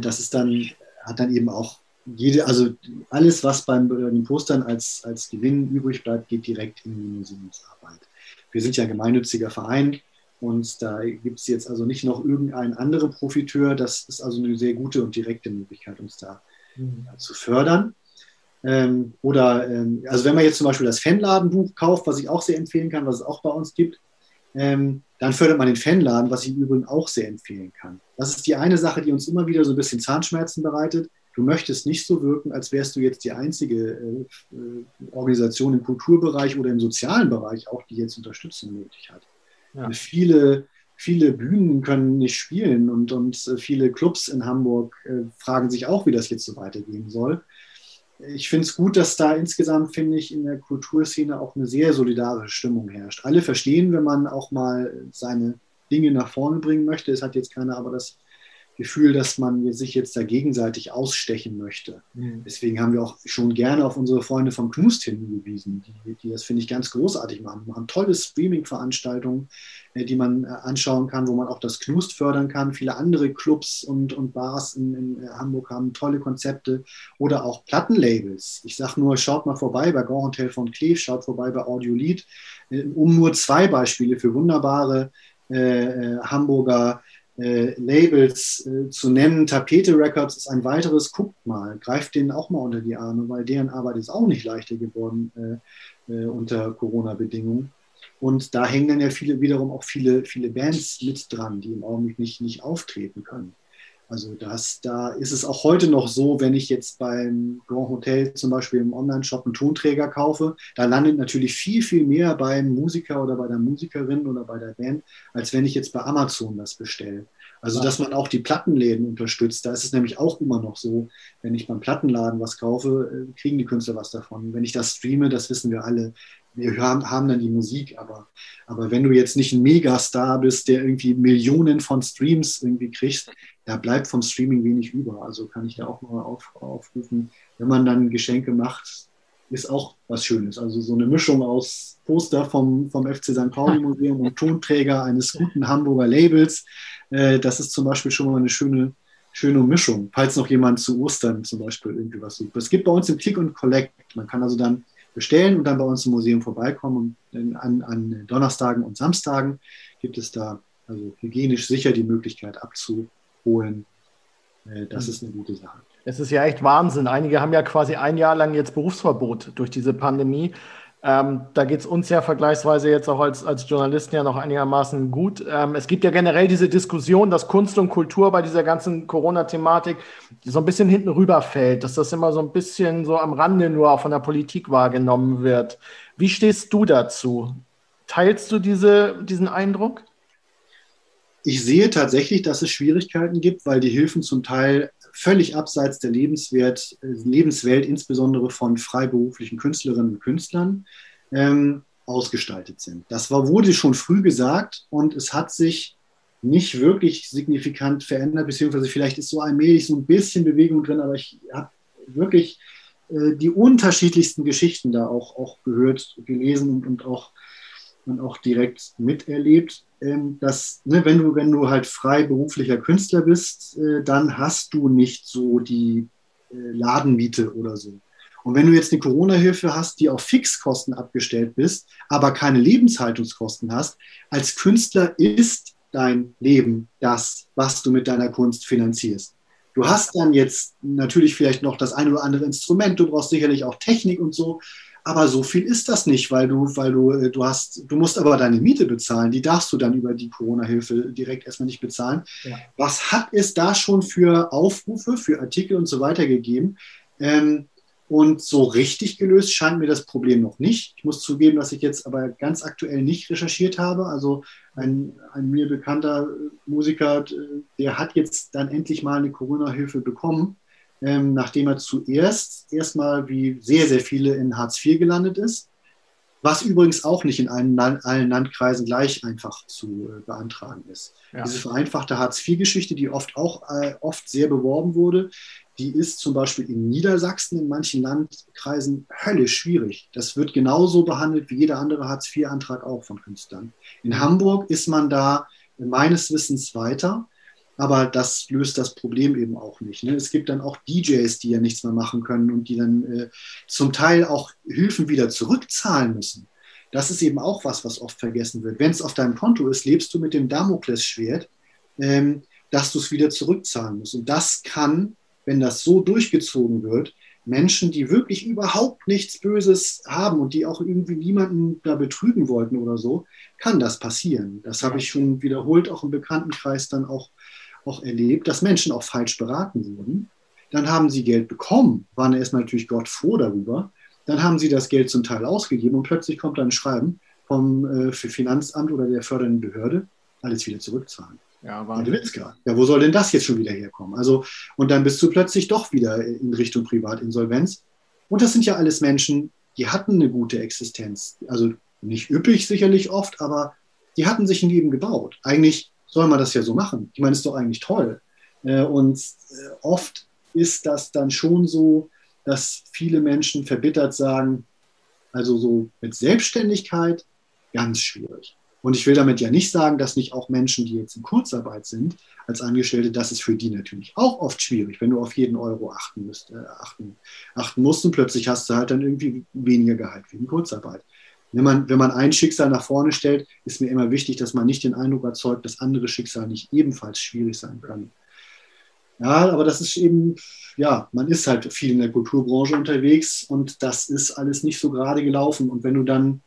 Das ist dann, hat dann eben auch jede, also alles, was beim bei den Postern als, als Gewinn übrig bleibt, geht direkt in die Museumsarbeit. Wir sind ja ein gemeinnütziger Verein und da gibt es jetzt also nicht noch irgendeinen anderen Profiteur. Das ist also eine sehr gute und direkte Möglichkeit, uns da mhm. zu fördern. Ähm, oder, ähm, also wenn man jetzt zum Beispiel das Fanladenbuch kauft, was ich auch sehr empfehlen kann, was es auch bei uns gibt, ähm, dann fördert man den Fanladen, was ich im Übrigen auch sehr empfehlen kann. Das ist die eine Sache, die uns immer wieder so ein bisschen Zahnschmerzen bereitet. Du möchtest nicht so wirken, als wärst du jetzt die einzige äh, äh Organisation im Kulturbereich oder im sozialen Bereich auch, die jetzt Unterstützung nötig hat. Ja. Viele, viele Bühnen können nicht spielen und, und äh, viele Clubs in Hamburg äh, fragen sich auch, wie das jetzt so weitergehen soll ich finde es gut, dass da insgesamt, finde ich, in der Kulturszene auch eine sehr solidarische Stimmung herrscht. Alle verstehen, wenn man auch mal seine Dinge nach vorne bringen möchte. Es hat jetzt keiner aber das Gefühl, dass man sich jetzt da gegenseitig ausstechen möchte. Mhm. Deswegen haben wir auch schon gerne auf unsere Freunde vom Knust hingewiesen, die, die das, finde ich, ganz großartig machen. Die machen tolle Streaming-Veranstaltungen, äh, die man äh, anschauen kann, wo man auch das Knust fördern kann. Viele andere Clubs und, und Bars in, in Hamburg haben tolle Konzepte oder auch Plattenlabels. Ich sage nur, schaut mal vorbei bei Grand Hotel von Cleve, schaut vorbei bei Audiolied, äh, um nur zwei Beispiele für wunderbare äh, Hamburger äh, Labels äh, zu nennen. Tapete Records ist ein weiteres, guckt mal, greift denen auch mal unter die Arme, weil deren Arbeit ist auch nicht leichter geworden äh, äh unter Corona-Bedingungen. Und da hängen dann ja viele, wiederum auch viele, viele Bands mit dran, die im Augenblick nicht, nicht auftreten können. Also das, da ist es auch heute noch so, wenn ich jetzt beim Grand Hotel zum Beispiel im Online-Shop einen Tonträger kaufe, da landet natürlich viel, viel mehr beim Musiker oder bei der Musikerin oder bei der Band, als wenn ich jetzt bei Amazon das bestelle. Also, dass man auch die Plattenläden unterstützt. Da ist es nämlich auch immer noch so, wenn ich beim Plattenladen was kaufe, äh, kriegen die Künstler was davon. Wenn ich das streame, das wissen wir alle, wir haben, haben dann die Musik, aber, aber wenn du jetzt nicht ein Megastar bist, der irgendwie Millionen von Streams irgendwie kriegst, da bleibt vom Streaming wenig über. Also kann ich da auch mal auf, aufrufen, wenn man dann Geschenke macht, ist auch was Schönes. Also so eine Mischung aus Poster vom, vom FC St. Pauli Museum und Tonträger eines guten Hamburger Labels. Äh, das ist zum Beispiel schon mal eine schöne, schöne Mischung, falls noch jemand zu Ostern zum Beispiel irgendwie was sucht. Es gibt bei uns im Click und Collect. Man kann also dann bestellen und dann bei uns im Museum vorbeikommen. Und an, an Donnerstagen und Samstagen gibt es da also hygienisch sicher die Möglichkeit abzuholen. Äh, das ist eine gute Sache. Es ist ja echt Wahnsinn. Einige haben ja quasi ein Jahr lang jetzt Berufsverbot durch diese Pandemie. Ähm, da geht es uns ja vergleichsweise jetzt auch als, als Journalisten ja noch einigermaßen gut. Ähm, es gibt ja generell diese Diskussion, dass Kunst und Kultur bei dieser ganzen Corona-Thematik so ein bisschen hinten rüberfällt, dass das immer so ein bisschen so am Rande nur auch von der Politik wahrgenommen wird. Wie stehst du dazu? Teilst du diese, diesen Eindruck? Ich sehe tatsächlich, dass es Schwierigkeiten gibt, weil die Hilfen zum Teil völlig abseits der Lebenswert, Lebenswelt, insbesondere von freiberuflichen Künstlerinnen und Künstlern, ähm, ausgestaltet sind. Das war, wurde schon früh gesagt und es hat sich nicht wirklich signifikant verändert, beziehungsweise vielleicht ist so allmählich so ein bisschen Bewegung drin, aber ich habe wirklich äh, die unterschiedlichsten Geschichten da auch, auch gehört, gelesen und, und, auch, und auch direkt miterlebt. Ähm, dass, ne, wenn du, wenn du halt freiberuflicher Künstler bist, äh, dann hast du nicht so die äh, Ladenmiete oder so. Und wenn du jetzt eine Corona-Hilfe hast, die auf Fixkosten abgestellt bist, aber keine Lebenshaltungskosten hast, als Künstler ist dein Leben das, was du mit deiner Kunst finanzierst. Du hast dann jetzt natürlich vielleicht noch das eine oder andere Instrument, du brauchst sicherlich auch Technik und so, aber so viel ist das nicht, weil du, weil du, äh, du hast, du musst aber deine Miete bezahlen. Die darfst du dann über die Corona-Hilfe direkt erstmal nicht bezahlen. Ja. Was hat es da schon für Aufrufe, für Artikel und so weiter gegeben? Ähm, und so richtig gelöst scheint mir das Problem noch nicht. Ich muss zugeben, dass ich jetzt aber ganz aktuell nicht recherchiert habe. Also ein, ein mir bekannter Musiker, der hat jetzt dann endlich mal eine Corona-Hilfe bekommen ähm, nachdem er zuerst erstmal wie sehr, sehr viele in Hartz IV gelandet ist. Was übrigens auch nicht in allen, allen Landkreisen gleich einfach zu äh, beantragen ist. Ja. Diese vereinfachte Hartz-IV-Geschichte, die oft auch äh, oft sehr beworben wurde, die ist zum Beispiel in Niedersachsen in manchen Landkreisen höllisch schwierig. Das wird genauso behandelt wie jeder andere Hartz-IV-Antrag auch von Künstlern. In Hamburg ist man da meines Wissens weiter, aber das löst das Problem eben auch nicht. Ne? Es gibt dann auch DJs, die ja nichts mehr machen können und die dann äh, zum Teil auch Hilfen wieder zurückzahlen müssen. Das ist eben auch was, was oft vergessen wird. Wenn es auf deinem Konto ist, lebst du mit dem Damoklesschwert, ähm, dass du es wieder zurückzahlen musst. Und das kann wenn das so durchgezogen wird, Menschen, die wirklich überhaupt nichts Böses haben und die auch irgendwie niemanden da betrügen wollten oder so, kann das passieren. Das habe ich schon wiederholt auch im Bekanntenkreis dann auch, auch erlebt, dass Menschen auch falsch beraten wurden. Dann haben sie Geld bekommen, waren erstmal natürlich Gott froh darüber. Dann haben sie das Geld zum Teil ausgegeben und plötzlich kommt dann ein Schreiben vom äh, Finanzamt oder der fördernden Behörde, alles wieder zurückzahlen. Ja, Wahnsinn. Ja, wo soll denn das jetzt schon wieder herkommen? Also, und dann bist du plötzlich doch wieder in Richtung Privatinsolvenz. Und das sind ja alles Menschen, die hatten eine gute Existenz. Also nicht üppig sicherlich oft, aber die hatten sich ein Leben gebaut. Eigentlich soll man das ja so machen. Ich meine, ist doch eigentlich toll. Äh, und äh, oft ist das dann schon so, dass viele Menschen verbittert sagen, also so mit Selbstständigkeit ganz schwierig. Und ich will damit ja nicht sagen, dass nicht auch Menschen, die jetzt in Kurzarbeit sind, als Angestellte, das ist für die natürlich auch oft schwierig, wenn du auf jeden Euro achten, müsst, äh, achten, achten musst und plötzlich hast du halt dann irgendwie weniger Gehalt wegen Kurzarbeit. Wenn man, wenn man ein Schicksal nach vorne stellt, ist mir immer wichtig, dass man nicht den Eindruck erzeugt, dass andere Schicksale nicht ebenfalls schwierig sein können. Ja, aber das ist eben, ja, man ist halt viel in der Kulturbranche unterwegs und das ist alles nicht so gerade gelaufen. Und wenn du dann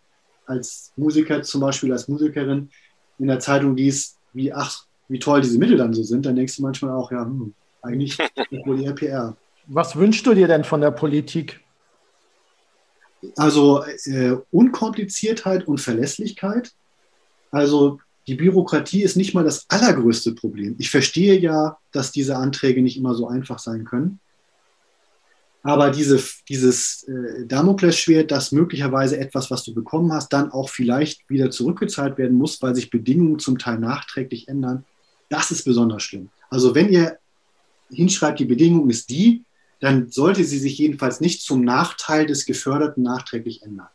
als Musiker zum Beispiel, als Musikerin in der Zeitung liest, wie, ach, wie toll diese Mittel dann so sind, dann denkst du manchmal auch, ja, hm, eigentlich wohl eher PR. Was wünschst du dir denn von der Politik? Also äh, Unkompliziertheit und Verlässlichkeit. Also die Bürokratie ist nicht mal das allergrößte Problem. Ich verstehe ja, dass diese Anträge nicht immer so einfach sein können. Aber diese, dieses äh, Damoklesschwert, dass möglicherweise etwas, was du bekommen hast, dann auch vielleicht wieder zurückgezahlt werden muss, weil sich Bedingungen zum Teil nachträglich ändern, das ist besonders schlimm. Also wenn ihr hinschreibt, die Bedingung ist die, dann sollte sie sich jedenfalls nicht zum Nachteil des Geförderten nachträglich ändern.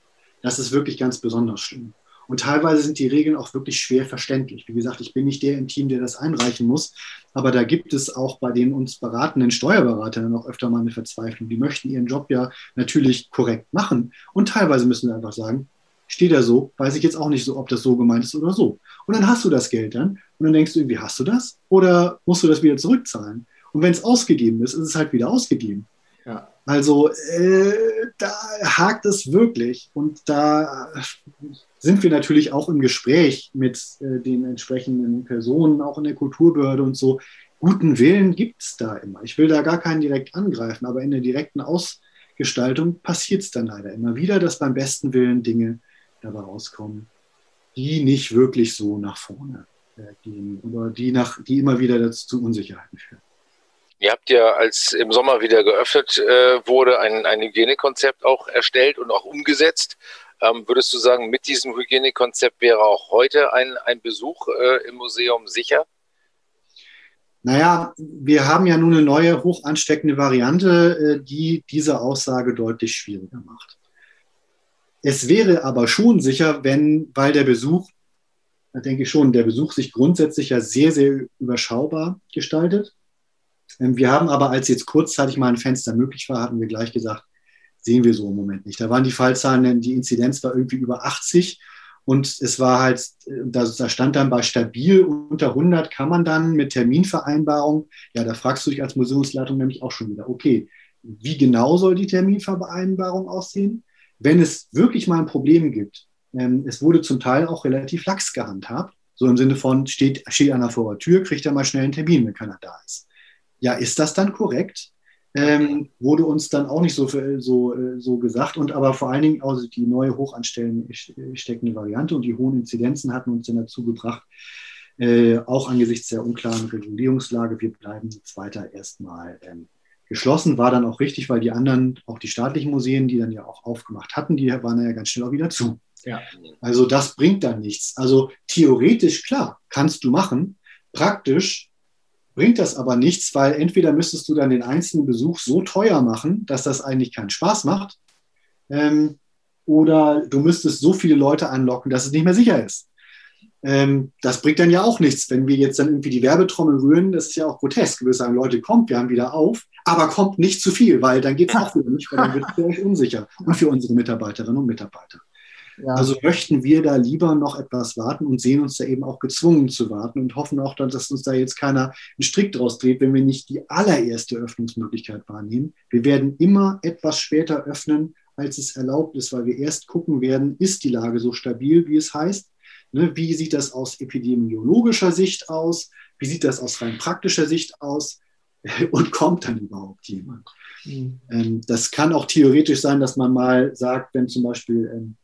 Das ist wirklich ganz besonders schlimm. Und teilweise sind die Regeln auch wirklich schwer verständlich. Wie gesagt, ich bin nicht der im Team, der das einreichen muss, aber da gibt es auch bei den uns beratenden Steuerberatern noch öfter mal eine Verzweiflung. Die möchten ihren Job ja natürlich korrekt machen und teilweise müssen wir einfach sagen, steht er so, weiß ich jetzt auch nicht so, ob das so gemeint ist oder so. Und dann hast du das Geld dann und dann denkst du, wie hast du das? Oder musst du das wieder zurückzahlen? Und wenn es ausgegeben ist, ist es halt wieder ausgegeben. Ja. Also äh, da hakt es wirklich und da sind wir natürlich auch im Gespräch mit äh, den entsprechenden Personen, auch in der Kulturbehörde und so. Guten Willen gibt es da immer. Ich will da gar keinen direkt angreifen, aber in der direkten Ausgestaltung passiert es dann leider immer wieder, dass beim besten Willen Dinge dabei rauskommen, die nicht wirklich so nach vorne äh, gehen oder die, nach, die immer wieder dazu zu Unsicherheiten führen. Ihr habt ja, als im Sommer wieder geöffnet äh, wurde, ein, ein Hygienekonzept auch erstellt und auch umgesetzt. Ähm, würdest du sagen, mit diesem Hygienekonzept wäre auch heute ein, ein Besuch äh, im Museum sicher? Naja, wir haben ja nun eine neue, hoch ansteckende Variante, äh, die diese Aussage deutlich schwieriger macht. Es wäre aber schon sicher, wenn, weil der Besuch, da denke ich schon, der Besuch sich grundsätzlich ja sehr, sehr überschaubar gestaltet. Ähm, wir haben aber, als jetzt kurzzeitig mal ein Fenster möglich war, hatten wir gleich gesagt, sehen wir so im Moment nicht. Da waren die Fallzahlen, die Inzidenz war irgendwie über 80 und es war halt, da, da, stand dann bei stabil unter 100 kann man dann mit Terminvereinbarung, ja, da fragst du dich als Museumsleitung nämlich auch schon wieder, okay, wie genau soll die Terminvereinbarung aussehen? Wenn es wirklich mal ein Problem gibt, ähm, es wurde zum Teil auch relativ lax gehandhabt, so im Sinne von, steht, steht einer vor der Tür, kriegt er mal schnell einen Termin, wenn keiner da ist. Ja, ist das dann korrekt? ähm, wurde uns dann auch nicht so, so, äh, so gesagt. Und aber vor allen Dingen also die neue Hochanstellen steckende Variante und die hohen Inzidenzen hatten uns dann dazu gebracht, äh, auch angesichts der unklaren Regulierungslage, wir bleiben jetzt weiter erstmal ähm, geschlossen. War dann auch richtig, weil die anderen, auch die staatlichen Museen, die dann ja auch aufgemacht hatten, die waren ja ganz schnell auch wieder zu. Ja. Also das bringt dann nichts. Also theoretisch klar, kannst du machen. Praktisch bringt das aber nichts, weil entweder müsstest du dann den einzelnen Besuch so teuer machen, dass das eigentlich keinen Spaß macht, ähm, oder du müsstest so viele Leute anlocken, dass es nicht mehr sicher ist. Ähm, das bringt dann ja auch nichts, wenn wir jetzt dann irgendwie die Werbetrommel rühren. Das ist ja auch grotesk. Wir sagen, Leute, kommt, wir haben wieder auf, aber kommt nicht zu viel, weil dann geht es auch wieder nicht, weil dann wird es für euch unsicher und für unsere Mitarbeiterinnen und Mitarbeiter. Ja. Also möchten wir da lieber noch etwas warten und sehen uns da eben auch gezwungen zu warten und hoffen auch, dass uns da jetzt keiner einen Strick draus dreht, wenn wir nicht die allererste Öffnungsmöglichkeit wahrnehmen. Wir werden immer etwas später öffnen, als es erlaubt ist, weil wir erst gucken werden, ist die Lage so stabil, wie es heißt. Ne, wie sieht das aus epidemiologischer Sicht aus? Wie sieht das aus rein praktischer Sicht aus? Und kommt dann überhaupt jemand? Mhm. Ähm, das kann auch theoretisch sein, dass man mal sagt, wenn zum Beispiel ähm,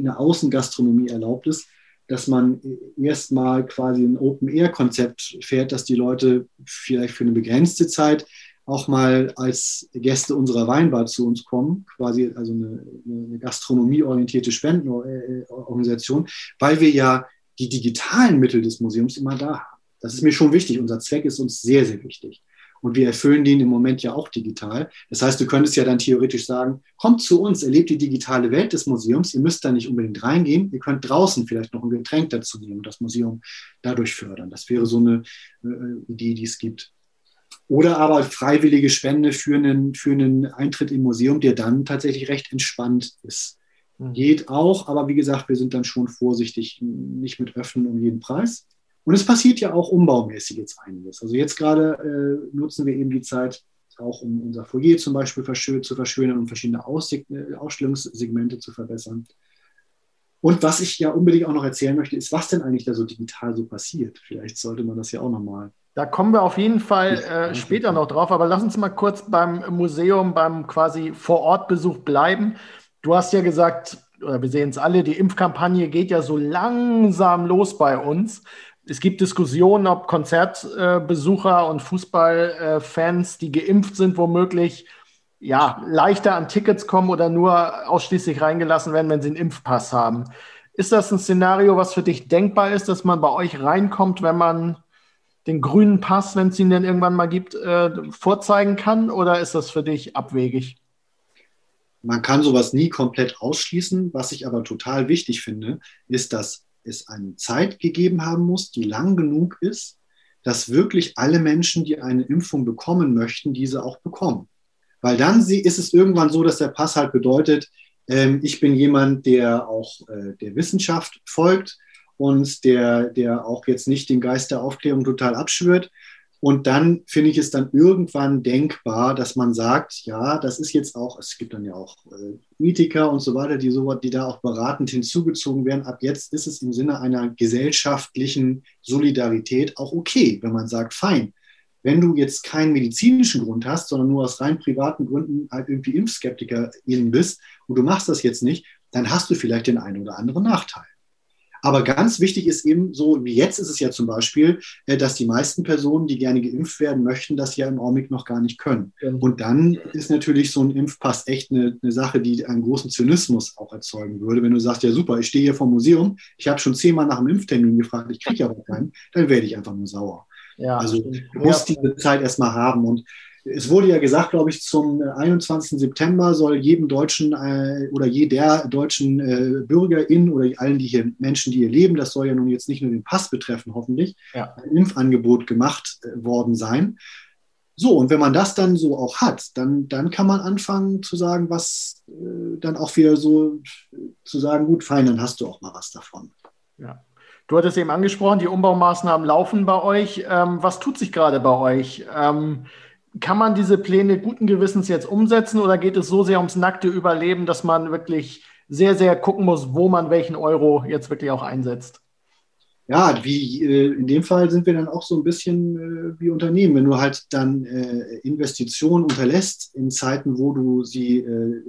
in der Außengastronomie erlaubt ist, dass man erstmal quasi ein Open-Air-Konzept fährt, dass die Leute vielleicht für eine begrenzte Zeit auch mal als Gäste unserer Weinbar zu uns kommen, quasi also eine, eine gastronomieorientierte Spendenorganisation, weil wir ja die digitalen Mittel des Museums immer da haben. Das ist mir schon wichtig. Unser Zweck ist uns sehr, sehr wichtig. Und wir erfüllen den im Moment ja auch digital. Das heißt, du könntest ja dann theoretisch sagen, kommt zu uns, erlebt die digitale Welt des Museums. Ihr müsst da nicht unbedingt reingehen. Ihr könnt draußen vielleicht noch ein Getränk dazu nehmen und das Museum dadurch fördern. Das wäre so eine äh, Idee, die es gibt. Oder aber freiwillige Spende für einen, für einen Eintritt im Museum, der dann tatsächlich recht entspannt ist. Mhm. Geht auch, aber wie gesagt, wir sind dann schon vorsichtig, nicht mit öffnen um jeden Preis. Und es passiert ja auch umbaumäßig jetzt einiges. Also jetzt gerade äh, nutzen wir eben die Zeit auch, um unser Foyer zum Beispiel zu verschönern und verschiedene äh, Ausstellungssegmente zu verbessern. Und was ich ja unbedingt auch noch erzählen möchte, ist, was denn eigentlich da so digital so passiert. Vielleicht sollte man das ja auch nochmal. Da kommen wir auf jeden Fall äh, später noch drauf, aber lass uns mal kurz beim Museum, beim quasi Vorortbesuch bleiben. Du hast ja gesagt, oder wir sehen es alle, die Impfkampagne geht ja so langsam los bei uns es gibt Diskussionen, ob Konzertbesucher und Fußballfans, die geimpft sind, womöglich ja, leichter an Tickets kommen oder nur ausschließlich reingelassen werden, wenn sie einen Impfpass haben. Ist das ein Szenario, was für dich denkbar ist, dass man bei euch reinkommt, wenn man den grünen Pass, wenn es ihn denn irgendwann mal gibt, äh, vorzeigen kann? Oder ist das für dich abwegig? Man kann sowas nie komplett ausschließen. Was ich aber total wichtig finde, ist, dass es eine Zeit gegeben haben muss, die lang genug ist, dass wirklich alle Menschen, die eine Impfung bekommen möchten, diese auch bekommen. Weil dann ist es irgendwann so, dass der Pass halt bedeutet, ähm, ich bin jemand, der auch äh, der Wissenschaft folgt und der, der auch jetzt nicht den Geist der Aufklärung total abschwört, und dann finde ich es dann irgendwann denkbar, dass man sagt, ja, das ist jetzt auch, es gibt dann ja auch äh, Ethiker und so weiter, die, so, die da auch beratend hinzugezogen werden. Ab jetzt ist es im Sinne einer gesellschaftlichen Solidarität auch okay, wenn man sagt, fein, wenn du jetzt keinen medizinischen Grund hast, sondern nur aus rein privaten Gründen halt irgendwie Impfskeptiker bist und du machst das jetzt nicht, dann hast du vielleicht den einen oder anderen Nachteil. Aber ganz wichtig ist eben so, wie jetzt ist es ja zum Beispiel, äh, dass die meisten Personen, die gerne geimpft werden möchten, das ja im Augenblick noch gar nicht können. Ja. Und dann ist natürlich so ein Impfpass echt eine, eine, Sache, die einen großen Zynismus auch erzeugen würde. Wenn du sagst, ja super, ich stehe hier vom Museum, ich habe schon zehnmal nach einem Impftermin gefragt, ich kriege aber keinen, dann werde ich einfach nur sauer. Ja, also du musst diese Zeit erstmal haben. Und es wurde ja gesagt, glaube ich, zum 21. September soll jedem Deutschen äh, oder jeder deutschen äh, Bürgerin oder allen die hier Menschen, die hier leben, das soll ja nun jetzt nicht nur den Pass betreffen, hoffentlich, ja. ein Impfangebot gemacht äh, worden sein. So, und wenn man das dann so auch hat, dann, dann kann man anfangen zu sagen, was äh, dann auch wieder so zu sagen, gut, fein, dann hast du auch mal was davon. Ja. Du hattest eben angesprochen, die Umbaumaßnahmen laufen bei euch. Ähm, was tut sich gerade bei euch? Ähm, kann man diese Pläne guten Gewissens jetzt umsetzen oder geht es so sehr ums nackte Überleben, dass man wirklich sehr, sehr gucken muss, wo man welchen Euro jetzt wirklich auch einsetzt? Ja, wie äh, in dem Fall sind wir dann auch so ein bisschen äh, wie Unternehmen. Wenn du halt dann äh, Investitionen unterlässt in Zeiten, wo du sie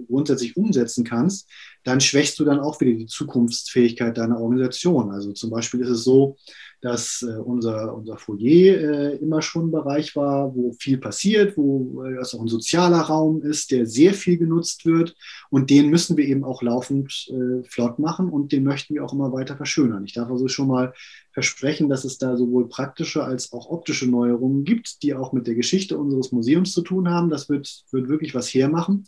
grundsätzlich umsetzen kannst, dann schwächst du dann auch wieder die Zukunftsfähigkeit deiner Organisation. Also zum Beispiel ist es so, dass äh, unser, unser Foyer äh, immer schon ein Bereich war, wo viel passiert, wo äh, es auch ein sozialer Raum ist, der sehr viel genutzt wird. Und den müssen wir eben auch laufend äh, flott machen und den möchten wir auch immer weiter verschönern. Ich darf also schon mal versprechen, dass es da sowohl praktische als auch optische Neuerungen gibt, die auch mit der Geschichte unseres Museums zu tun haben. Das wird, wird wirklich was hermachen.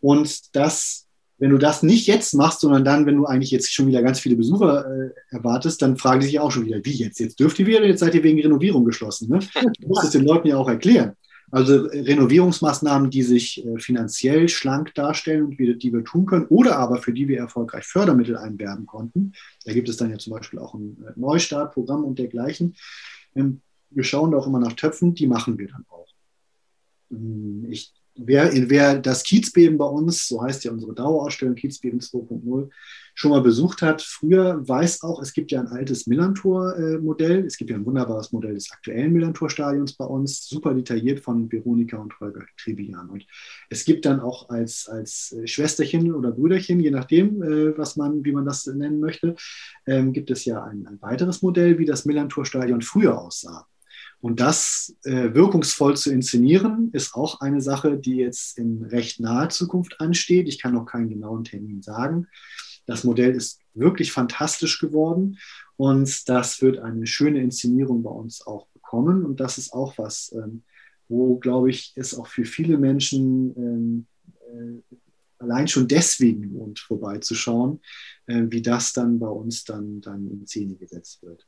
Und das wenn du das nicht jetzt machst, sondern dann, wenn du eigentlich jetzt schon wieder ganz viele Besucher äh, erwartest, dann fragen die sich auch schon wieder, wie jetzt? Jetzt dürft ihr wieder, jetzt seid ihr wegen Renovierung geschlossen. Ne? Du musst es den Leuten ja auch erklären. Also Renovierungsmaßnahmen, die sich äh, finanziell schlank darstellen und wir, die wir tun können, oder aber für die wir erfolgreich Fördermittel einwerben konnten. Da gibt es dann ja zum Beispiel auch ein äh, Neustartprogramm und dergleichen. Ähm, wir schauen da auch immer nach Töpfen, die machen wir dann auch. Hm, ich wer, wer das Kiezbeben bei uns, so heißt ja unsere Dauerausstellung Kiezbeben 2.0, schon mal besucht hat, früher weiß auch, es gibt ja ein altes Millantor-Modell. Es gibt ja ein wunderbares Modell des aktuellen Millantor-Stadions bei uns, super detailliert von Veronika und Holger Trivian. Und es gibt dann auch als, als Schwesterchen oder Brüderchen, je nachdem, äh, was man, wie man das nennen möchte, ähm, gibt es ja ein, ein weiteres Modell, wie das Millantor-Stadion früher aussah. Und das äh, wirkungsvoll zu inszenieren, ist auch eine Sache, die jetzt in recht naher Zukunft ansteht. Ich kann noch keinen genauen Termin sagen. Das Modell ist wirklich fantastisch geworden und das wird eine schöne Inszenierung bei uns auch bekommen. Und das ist auch was, ähm, wo, glaube ich, es auch für viele Menschen ähm, äh, allein schon deswegen lohnt, vorbeizuschauen, äh, wie das dann bei uns dann, dann in Szene gesetzt wird.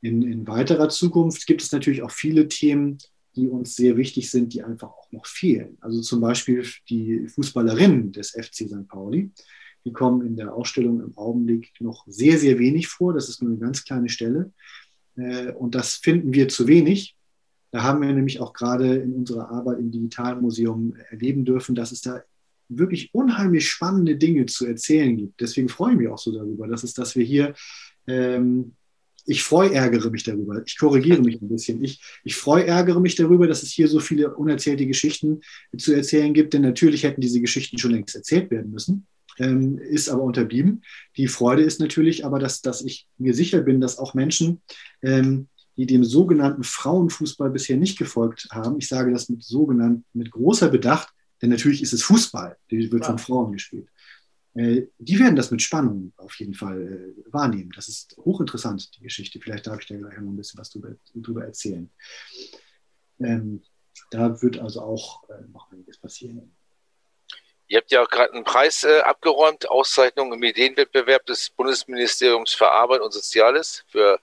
In, in weiterer Zukunft gibt es natürlich auch viele Themen, die uns sehr wichtig sind, die einfach auch noch fehlen. Also zum Beispiel die Fußballerinnen des FC St. Pauli. Die kommen in der Ausstellung im Augenblick noch sehr, sehr wenig vor. Das ist nur eine ganz kleine Stelle. Äh, und das finden wir zu wenig. Da haben wir nämlich auch gerade in unserer Arbeit im Digitalmuseum erleben dürfen, dass es da wirklich unheimlich spannende Dinge zu erzählen gibt. Deswegen freue ich mich auch so darüber, dass es, dass wir hier ähm, ich freu ärgere mich darüber. Ich korrigiere mich ein bisschen. Ich, ich freu ärgere mich darüber, dass es hier so viele unerzählte Geschichten zu erzählen gibt, denn natürlich hätten diese Geschichten schon längst erzählt werden müssen. Ähm, ist aber unterblieben. Die Freude ist natürlich aber, dass, dass ich mir sicher bin, dass auch Menschen, ähm, die dem sogenannten Frauenfußball bisher nicht gefolgt haben, ich sage das mit sogenannt, mit großer Bedacht, denn natürlich ist es Fußball, der wird von Frauen gespielt. Äh, die werden das mit Spannung auf jeden Fall äh, wahrnehmen. Das ist hochinteressant, die Geschichte. Vielleicht darf ich da gleich noch ein bisschen was drüber, drüber erzählen. Ähm, da wird also auch äh, noch einiges passieren. Ihr habt ja auch gerade einen Preis äh, abgeräumt, Auszeichnung im Ideenwettbewerb des Bundesministeriums für Arbeit und Soziales für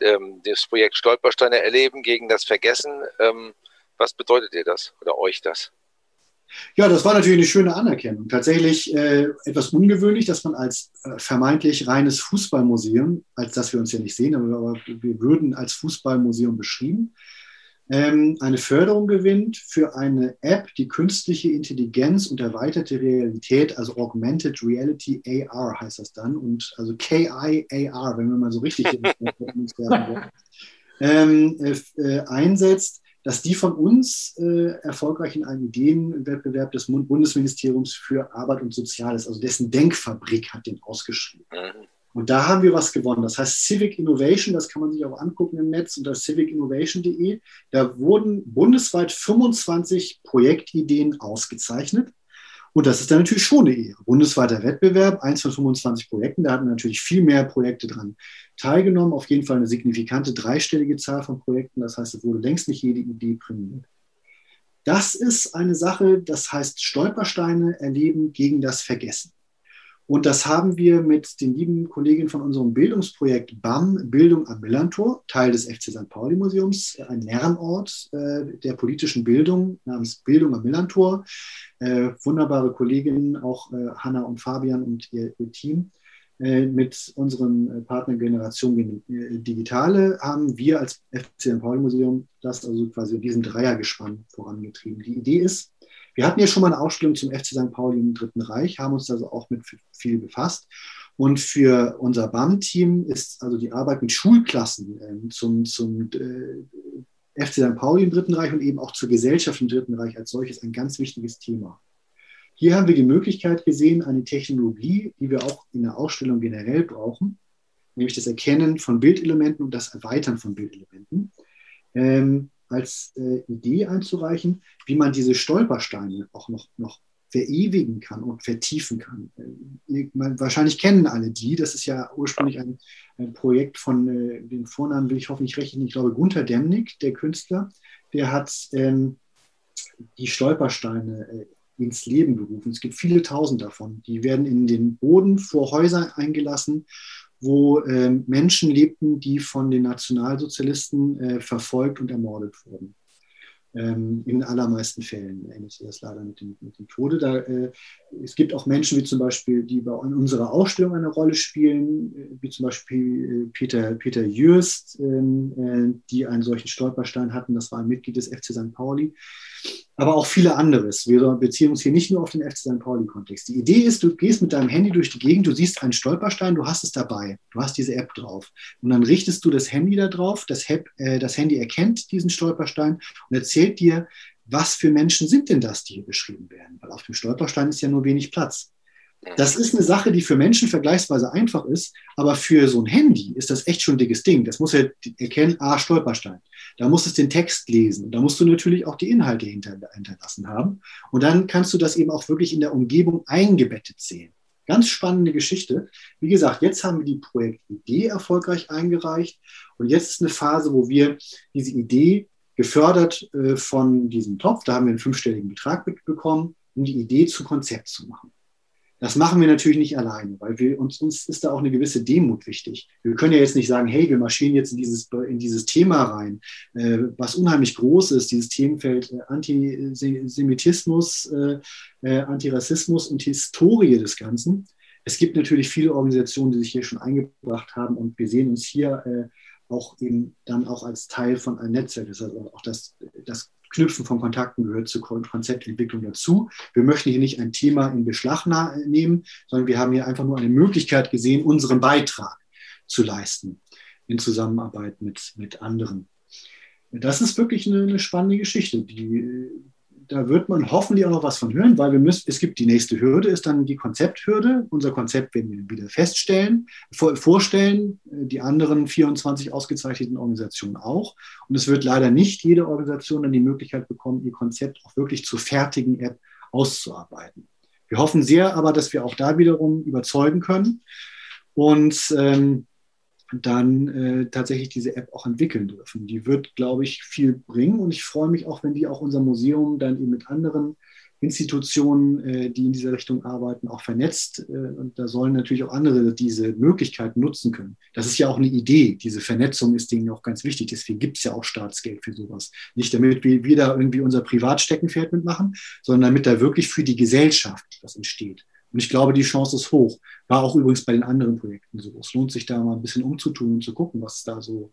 ähm, das Projekt Stolpersteine erleben gegen das Vergessen. Ähm, was bedeutet dir das oder euch das? Ja, das war natürlich eine schöne Anerkennung. Tatsächlich äh, etwas ungewöhnlich, dass man als äh, vermeintlich reines Fußballmuseum, als dass wir uns ja nicht sehen, aber, wir würden als Fußballmuseum beschrieben, ähm, eine Förderung gewinnt für eine App, die künstliche Intelligenz und erweiterte Realität, also Augmented Reality AR heißt das dann, und also KI-AR, wenn wir mal so richtig ähm, äh, äh, einsetzt dass die von uns äh, erfolgreich in einem Ideenwettbewerb des Bundesministeriums für Arbeit und Soziales, also dessen Denkfabrik hat den ausgeschrieben. Mhm. Und da haben wir was gewonnen. Das heißt Civic Innovation, das kann man sich auch angucken im Netz unter civicinnovation.de. Da wurden bundesweit 25 Projektideen ausgezeichnet. Und das ist dann natürlich schon eine Ehre. Bundesweiter Wettbewerb, eins von 25 Projekten, da hatten natürlich viel mehr Projekte dran teilgenommen. Auf jeden Fall eine signifikante dreistellige Zahl von Projekten. Das heißt, es wurde längst nicht jede Idee prämiert. Das ist eine Sache, das heißt Stolpersteine erleben gegen das Vergessen. Und das haben wir mit den lieben Kolleginnen von unserem Bildungsprojekt BAM, Bildung am Millantor, Teil des FC St. Pauli Museums, ein Lernort äh, der politischen Bildung namens Bildung am Millantor. Äh, wunderbare Kolleginnen, auch äh, Hanna und Fabian und ihr, ihr Team. Äh, mit unserem äh, Partner Generation äh, Digitale haben wir als FC St. Pauli Museum das also quasi diesen Dreiergespann vorangetrieben. Die Idee ist, wir hatten ja schon mal eine Ausstellung zum FC St. Pauli im Dritten Reich, haben uns also auch mit viel befasst. Und für unser BAM-Team ist also die Arbeit mit Schulklassen äh, zum, zum äh, FC St. Pauli im Dritten Reich und eben auch zur Gesellschaft im Dritten Reich als solches ein ganz wichtiges Thema. hier haben wir die Möglichkeit gesehen, eine Technologie, die wir auch in der Ausstellung generell brauchen, nämlich das Erkennen von Bildelementen und das Erweitern von Bildelementen, ähm, als äh, Idee einzureichen, wie man diese Stolpersteine auch noch, noch verewigen kann und vertiefen kann. Äh, man, wahrscheinlich kennen alle die. Das ist ja ursprünglich ein, ein Projekt von, äh, den Vornamen will ich hoffentlich recht, ich glaube Gunther Demnig, der Künstler, der hat ähm, die Stolpersteine äh, ins Leben gerufen. Es gibt viele tausend davon. Die werden in den Boden vor Häusern eingelassen, wo äh, Menschen lebten, die von den Nationalsozialisten äh, verfolgt und ermordet wurden. Ähm, in allermeisten Fällen endete das leider mit dem, mit dem Tode. Da, äh, es gibt auch Menschen, wie zum Beispiel, die bei in unserer Ausstellung eine Rolle spielen, äh, wie zum Beispiel äh, Peter, Peter Jürst, ähm, äh, die einen solchen Stolperstein hatten. Das war ein Mitglied des FC St. Pauli aber auch viele anderes. Wir beziehen uns hier nicht nur auf den FC St. Pauli-Kontext. Die Idee ist, du gehst mit deinem Handy durch die Gegend, du siehst einen Stolperstein, du hast es dabei, du hast diese App drauf. Und dann richtest du das Handy da drauf, das, äh, das Handy erkennt diesen Stolperstein und erzählt dir, was für Menschen sind denn das, die hier beschrieben werden? Weil auf dem Stolperstein ist ja nur wenig Platz. Das ist eine Sache, die für Menschen vergleichsweise einfach ist, aber für so ein Handy ist das echt schon ein dickes Ding. Das muss ja erkennen, ah, Stolperstein. Da muss es den Text lesen. Da musst du natürlich auch die Inhalte hinter, hinterlassen haben. Und dann kannst du das eben auch wirklich in der Umgebung eingebettet sehen. Ganz spannende Geschichte. Wie gesagt, jetzt haben wir die Projektidee erfolgreich eingereicht. Und jetzt ist eine Phase, wo wir diese Idee gefördert äh, von diesem Topf, da haben wir einen fünfstelligen Betrag bekommen, um die Idee zu Konzept zu machen. Das machen wir natürlich nicht alleine, weil wir, uns, uns ist da auch eine gewisse Demut wichtig. Wir können ja jetzt nicht sagen, hey, wir marschieren jetzt in dieses, in dieses Thema rein, äh, was unheimlich groß ist, dieses Themenfeld äh, Antisemitismus, äh, äh, Antirassismus und Historie des Ganzen. Es gibt natürlich viele Organisationen, die sich hier schon eingebracht haben und wir sehen uns hier äh, auch eben dann auch als Teil von einem Netzwerk. Das heißt auch das, das Knüpfen von Kontakten gehört zur Konzeptentwicklung dazu. Wir möchten hier nicht ein Thema in Beschlag nehmen, sondern wir haben hier einfach nur eine Möglichkeit gesehen, unseren Beitrag zu leisten in Zusammenarbeit mit, mit anderen. Das ist wirklich eine, eine spannende Geschichte, die da wird man hoffentlich auch noch was von hören, weil wir müssen, es gibt die nächste Hürde, ist dann die Konzepthürde. Unser Konzept werden wir wieder feststellen, vor, vorstellen, äh, die anderen 24 ausgezeichneten Organisationen auch. Und es wird leider nicht jede Organisation dann die Möglichkeit bekommen, ihr Konzept auch wirklich zur fertigen App auszuarbeiten. Wir hoffen sehr aber, dass wir auch da wiederum überzeugen können. Und ähm, dann äh, tatsächlich diese App auch entwickeln dürfen. Die wird, glaube ich, viel bringen und ich freue mich auch, wenn die auch unser Museum dann eben mit anderen Institutionen, äh, die in dieser Richtung arbeiten, auch vernetzt. Äh, und da sollen natürlich auch andere diese Möglichkeiten nutzen können. Das ist ja auch eine Idee. Diese Vernetzung ist denen auch ganz wichtig. Deswegen gibt es ja auch Staatsgeld für sowas. Nicht damit wir wieder irgendwie unser Privatsteckenpferd mitmachen, sondern damit da wirklich für die Gesellschaft was entsteht. Und ich glaube, die Chance ist hoch. War auch übrigens bei den anderen Projekten so. Es lohnt sich da mal ein bisschen umzutun und zu gucken, was da so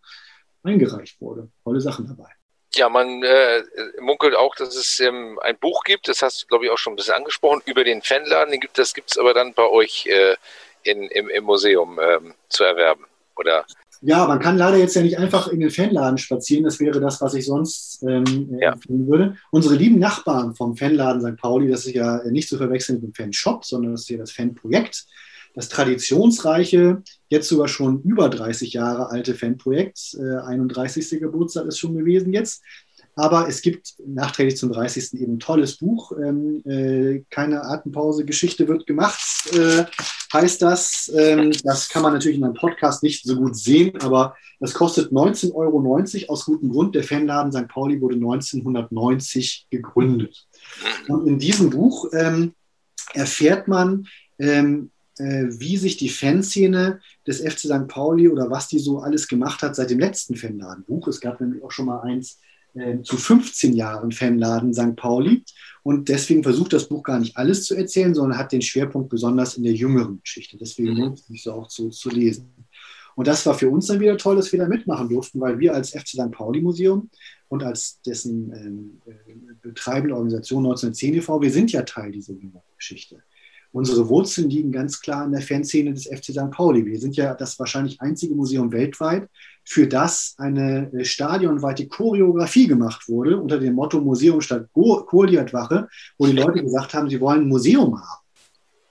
eingereicht wurde. Tolle Sachen dabei. Ja, man äh, munkelt auch, dass es ähm, ein Buch gibt, das hast du, glaube ich, auch schon ein bisschen angesprochen, über den Fanladen. Den gibt, das gibt es aber dann bei euch äh, in, im, im Museum ähm, zu erwerben, oder? Ja, man kann leider jetzt ja nicht einfach in den Fanladen spazieren. Das wäre das, was ich sonst ähm, ja. empfehlen würde. Unsere lieben Nachbarn vom Fanladen St. Pauli, das ist ja nicht zu verwechseln mit dem Fanshop, sondern das ist ja das Fanprojekt. Das traditionsreiche, jetzt sogar schon über 30 Jahre alte Fanprojekt, äh, 31. Geburtstag ist schon gewesen jetzt, aber es gibt nachträglich zum 30. eben ein tolles Buch. Ähm, äh, keine Atempause, Geschichte wird gemacht, äh, heißt das. Ähm, das kann man natürlich in einem Podcast nicht so gut sehen, aber das kostet 19,90 Euro aus gutem Grund. Der Fanladen St. Pauli wurde 1990 gegründet. Und in diesem Buch ähm, erfährt man, ähm, äh, wie sich die Fanszene des FC St. Pauli oder was die so alles gemacht hat seit dem letzten Fanladenbuch. Es gab nämlich auch schon mal eins äh, zu 15 Jahren Fanladen St. Pauli. Und deswegen versucht das Buch gar nicht alles zu erzählen, sondern hat den Schwerpunkt besonders in der jüngeren Geschichte. Deswegen mhm. lohnt es sich so auch zu, zu lesen. Und das war für uns dann wieder toll, dass wir da mitmachen durften, weil wir als FC St. Pauli Museum und als dessen ähm, äh, betreibende Organisation 1910 e.V., wir sind ja Teil dieser jüngeren Geschichte. Unsere Wurzeln liegen ganz klar in der Fanszene des FC St. Pauli. Wir sind ja das wahrscheinlich einzige Museum weltweit, für das eine äh, stadionweite Choreografie gemacht wurde unter dem Motto Museum statt Goliathwache, wo die Leute gesagt haben, sie wollen ein Museum haben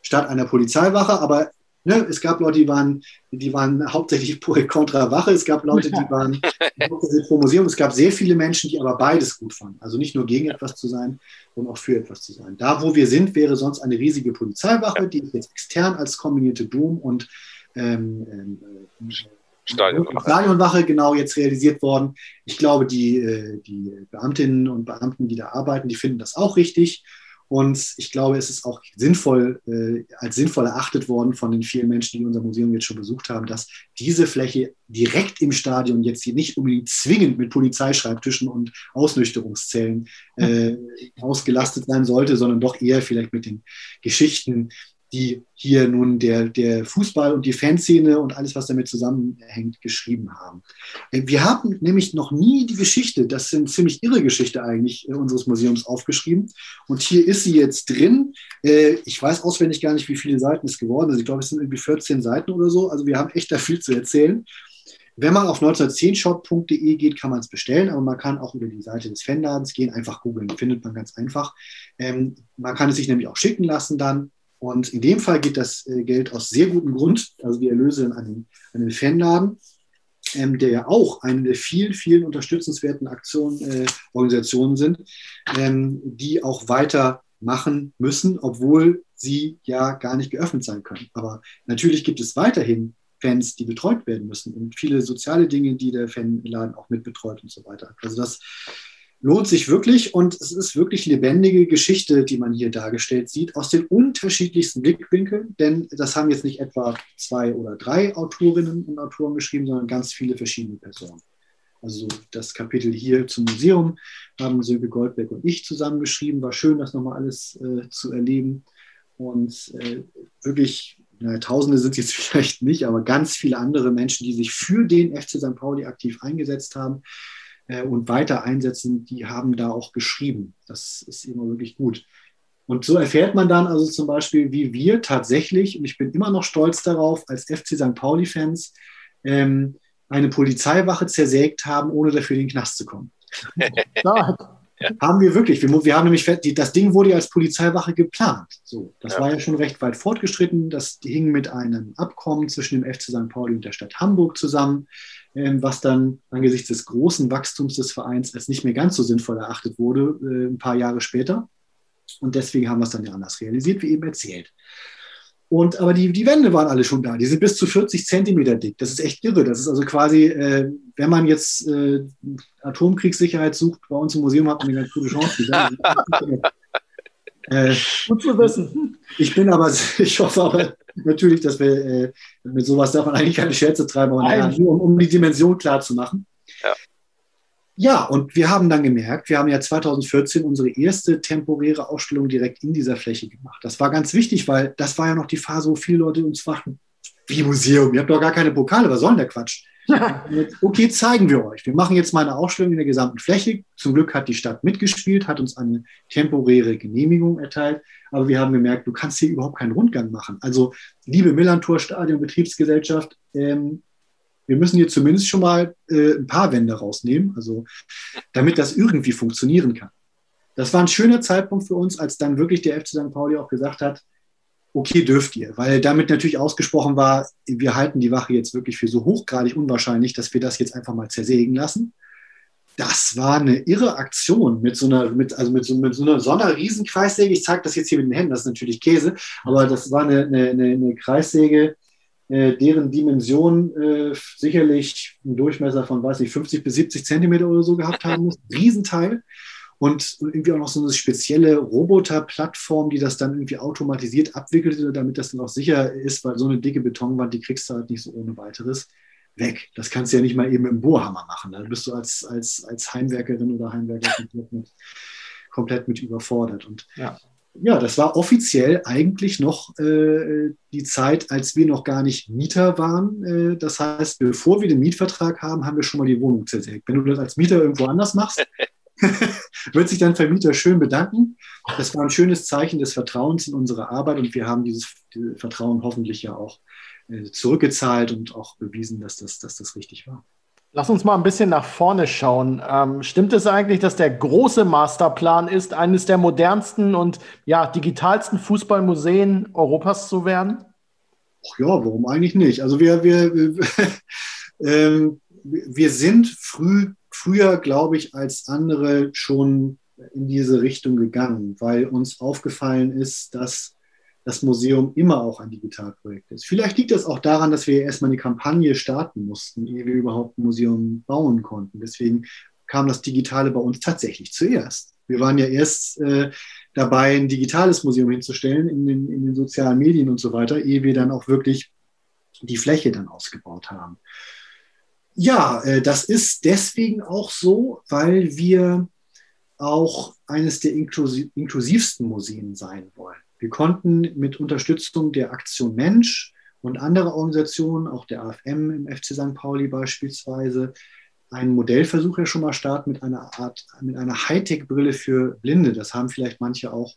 statt einer Polizeiwache, aber Ne, es gab Leute, die waren, die waren hauptsächlich kontra Wache, es gab Leute, die waren pro Museum. Es gab sehr viele Menschen, die aber beides gut fanden. Also nicht nur gegen etwas zu sein, sondern auch für etwas zu sein. Da, wo wir sind, wäre sonst eine riesige Polizeiwache, die ist jetzt extern als kombinierte Dom und ähm, ähm, Stadionwache. Stadionwache genau jetzt realisiert worden. Ich glaube, die, äh, die Beamtinnen und Beamten, die da arbeiten, die finden das auch richtig. Und ich glaube, es ist auch sinnvoll, äh, als sinnvoll erachtet worden von den vielen Menschen, die unser Museum jetzt schon besucht haben, dass diese Fläche direkt im Stadion jetzt hier nicht unbedingt zwingend mit Polizeischreibtischen und Ausnüchterungszellen äh, ausgelastet sein sollte, sondern doch eher vielleicht mit den Geschichten die hier nun der, der Fußball und die Fanszene und alles, was damit zusammenhängt, geschrieben haben. Äh, wir haben nämlich noch nie die Geschichte, das eine ziemlich irre Geschichte eigentlich äh, unseres Museums aufgeschrieben. Und hier ist sie jetzt drin. Äh, ich weiß auswendig gar nicht, wie viele Seiten es geworden sind. Ich glaube, es sind irgendwie 14 Seiten oder so. Also wir haben echt da viel zu erzählen. Wenn man auf 1910shop.de geht, kann man es bestellen, aber man kann auch über die Seite des Fanladens gehen, einfach googeln, findet man ganz einfach. Ähm, man kann es sich nämlich auch schicken lassen dann und in dem Fall geht das äh, Geld aus sehr gutem Grund, also die Erlöse an den, an den Fanladen, ähm, der ja auch eine der vielen, vielen unterstützenswerten Aktionen, äh, Organisationen sind, ähm, die auch weitermachen müssen, obwohl sie ja gar nicht geöffnet sein können. Aber natürlich gibt es weiterhin Fans, die betreut werden müssen und viele soziale Dinge, die der Fanladen auch mitbetreut und so weiter. Also das lohnt sich wirklich und es ist wirklich lebendige Geschichte, die man hier dargestellt sieht, aus den unterschiedlichsten Blickwinkeln, denn das haben jetzt nicht etwa zwei oder drei Autorinnen und Autoren geschrieben, sondern ganz viele verschiedene Personen. Also das Kapitel hier zum Museum haben Silke Goldberg und ich zusammengeschrieben. War schön, das nochmal alles äh, zu erleben. Und äh, wirklich, na, Tausende sind es jetzt vielleicht nicht, aber ganz viele andere Menschen, die sich für den FC St. Pauli aktiv eingesetzt haben und weiter einsetzen, die haben da auch geschrieben. Das ist immer wirklich gut. Und so erfährt man dann also zum Beispiel, wie wir tatsächlich, und ich bin immer noch stolz darauf, als FC St. Pauli-Fans, ähm, eine Polizeiwache zersägt haben, ohne dafür in den Knast zu kommen. haben wir wirklich. Wir, wir, haben nämlich, das Ding wurde ja als Polizeiwache geplant. So, das ja. war ja schon recht weit fortgeschritten. Das hing mit einem Abkommen zwischen dem FC St. Pauli und der Stadt Hamburg zusammen. Ähm, was dann angesichts des großen Wachstums des Vereins als nicht mehr ganz so sinnvoll erachtet wurde, äh, ein paar Jahre später. Und deswegen haben wir es dann ja anders realisiert, wie eben erzählt. Und, aber die, die Wände waren alle schon da. Die sind bis zu 40 Zentimeter dick. Das ist echt irre. Das ist also quasi, äh, wenn man jetzt äh, Atomkriegssicherheit sucht, bei uns im Museum hat man eine ganz gute Chance. äh, Gut zu wissen. Ich bin aber, ich hoffe aber, natürlich, dass wir äh, mit sowas darf man eigentlich keine Scherze treiben, aber naja, nur um, um, die Dimension klar zu machen. Ja. ja, und wir haben dann gemerkt, wir haben ja 2014 unsere erste temporäre Ausstellung direkt in dieser Fläche gemacht. Das war ganz wichtig, weil das war ja noch die Phase, wo viele Leute uns fragten, wie Museum, ihr habt doch gar keine Pokale, was soll denn der Quatsch? Okay, zeigen wir euch. Wir machen jetzt mal eine Ausstellung in der gesamten Fläche. Zum Glück hat die Stadt mitgespielt, hat uns eine temporäre Genehmigung erteilt. Aber wir haben gemerkt, du kannst hier überhaupt keinen Rundgang machen. Also, liebe Millantor Stadion Betriebsgesellschaft, ähm, wir müssen hier zumindest schon mal äh, ein paar Wände rausnehmen, also damit das irgendwie funktionieren kann. Das war ein schöner Zeitpunkt für uns, als dann wirklich der FC St. Pauli auch gesagt hat, okay, dürft ihr, weil damit natürlich ausgesprochen war, wir halten die Wache jetzt wirklich für so hochgradig unwahrscheinlich, dass wir das jetzt einfach mal zersägen lassen. Das war eine irre Aktion mit so einer, mit, also mit so, mit so einer, so. Ich zeige das jetzt hier mit den Händen, das ist natürlich Käse, aber das war eine, eine, eine Kreissäge, äh, deren Dimension äh, sicherlich einen Durchmesser von, weiß nicht, 50 bis 70 Zentimeter oder so gehabt haben muss. Riesenteil und irgendwie auch noch so eine spezielle Roboterplattform, die das dann irgendwie automatisiert abwickelt, damit das dann auch sicher ist, weil so eine dicke Betonwand, die kriegst du halt nicht so ohne weiteres weg. Das kannst du ja nicht mal eben mit dem Bohrhammer machen. Da bist du als, als, als Heimwerkerin oder Heimwerker komplett mit, komplett mit überfordert. Und ja. ja. das war offiziell eigentlich noch äh, die Zeit, als wir noch gar nicht Mieter waren. Äh, das heißt, bevor wir den Mietvertrag haben, haben wir schon mal die Wohnung zersägt. Wenn du das als Mieter irgendwo anders machst, wird sich dein Vermieter schön bedanken. Das war ein schönes Zeichen des Vertrauens in unsere Arbeit und wir haben dieses, dieses Vertrauen hoffentlich ja auch äh, zurückgezahlt und auch bewiesen, dass das, dass das richtig war. Lass uns mal ein bisschen nach vorne schauen. Ähm, stimmt es eigentlich, dass der große Masterplan ist, eines der modernsten und ja, digitalsten Fußballmuseen Europas zu werden? Ach ja, warum eigentlich nicht? Also wir, wir, ähm, wir sind früh, früher, glaube ich, als andere schon in diese Richtung gegangen, weil uns aufgefallen ist, dass das Museum immer auch ein Digitalprojekt ist. Vielleicht liegt das auch daran, dass wir erstmal eine Kampagne starten mussten, ehe wir überhaupt ein Museum bauen konnten. Deswegen kam das Digitale bei uns tatsächlich zuerst. Wir waren ja erst äh, dabei, ein digitales Museum hinzustellen in den, in den sozialen Medien und so weiter, ehe wir dann auch wirklich die Fläche dann ausgebaut haben. Ja, äh, das ist deswegen auch so, weil wir auch eines der inklusivsten Museen sein wollen. Wir konnten mit Unterstützung der Aktion Mensch und anderer Organisationen, auch der AFM im FC St. Pauli beispielsweise, einen Modellversuch ja schon mal starten mit einer Art, mit einer Hightech-Brille für Blinde. Das haben vielleicht manche auch,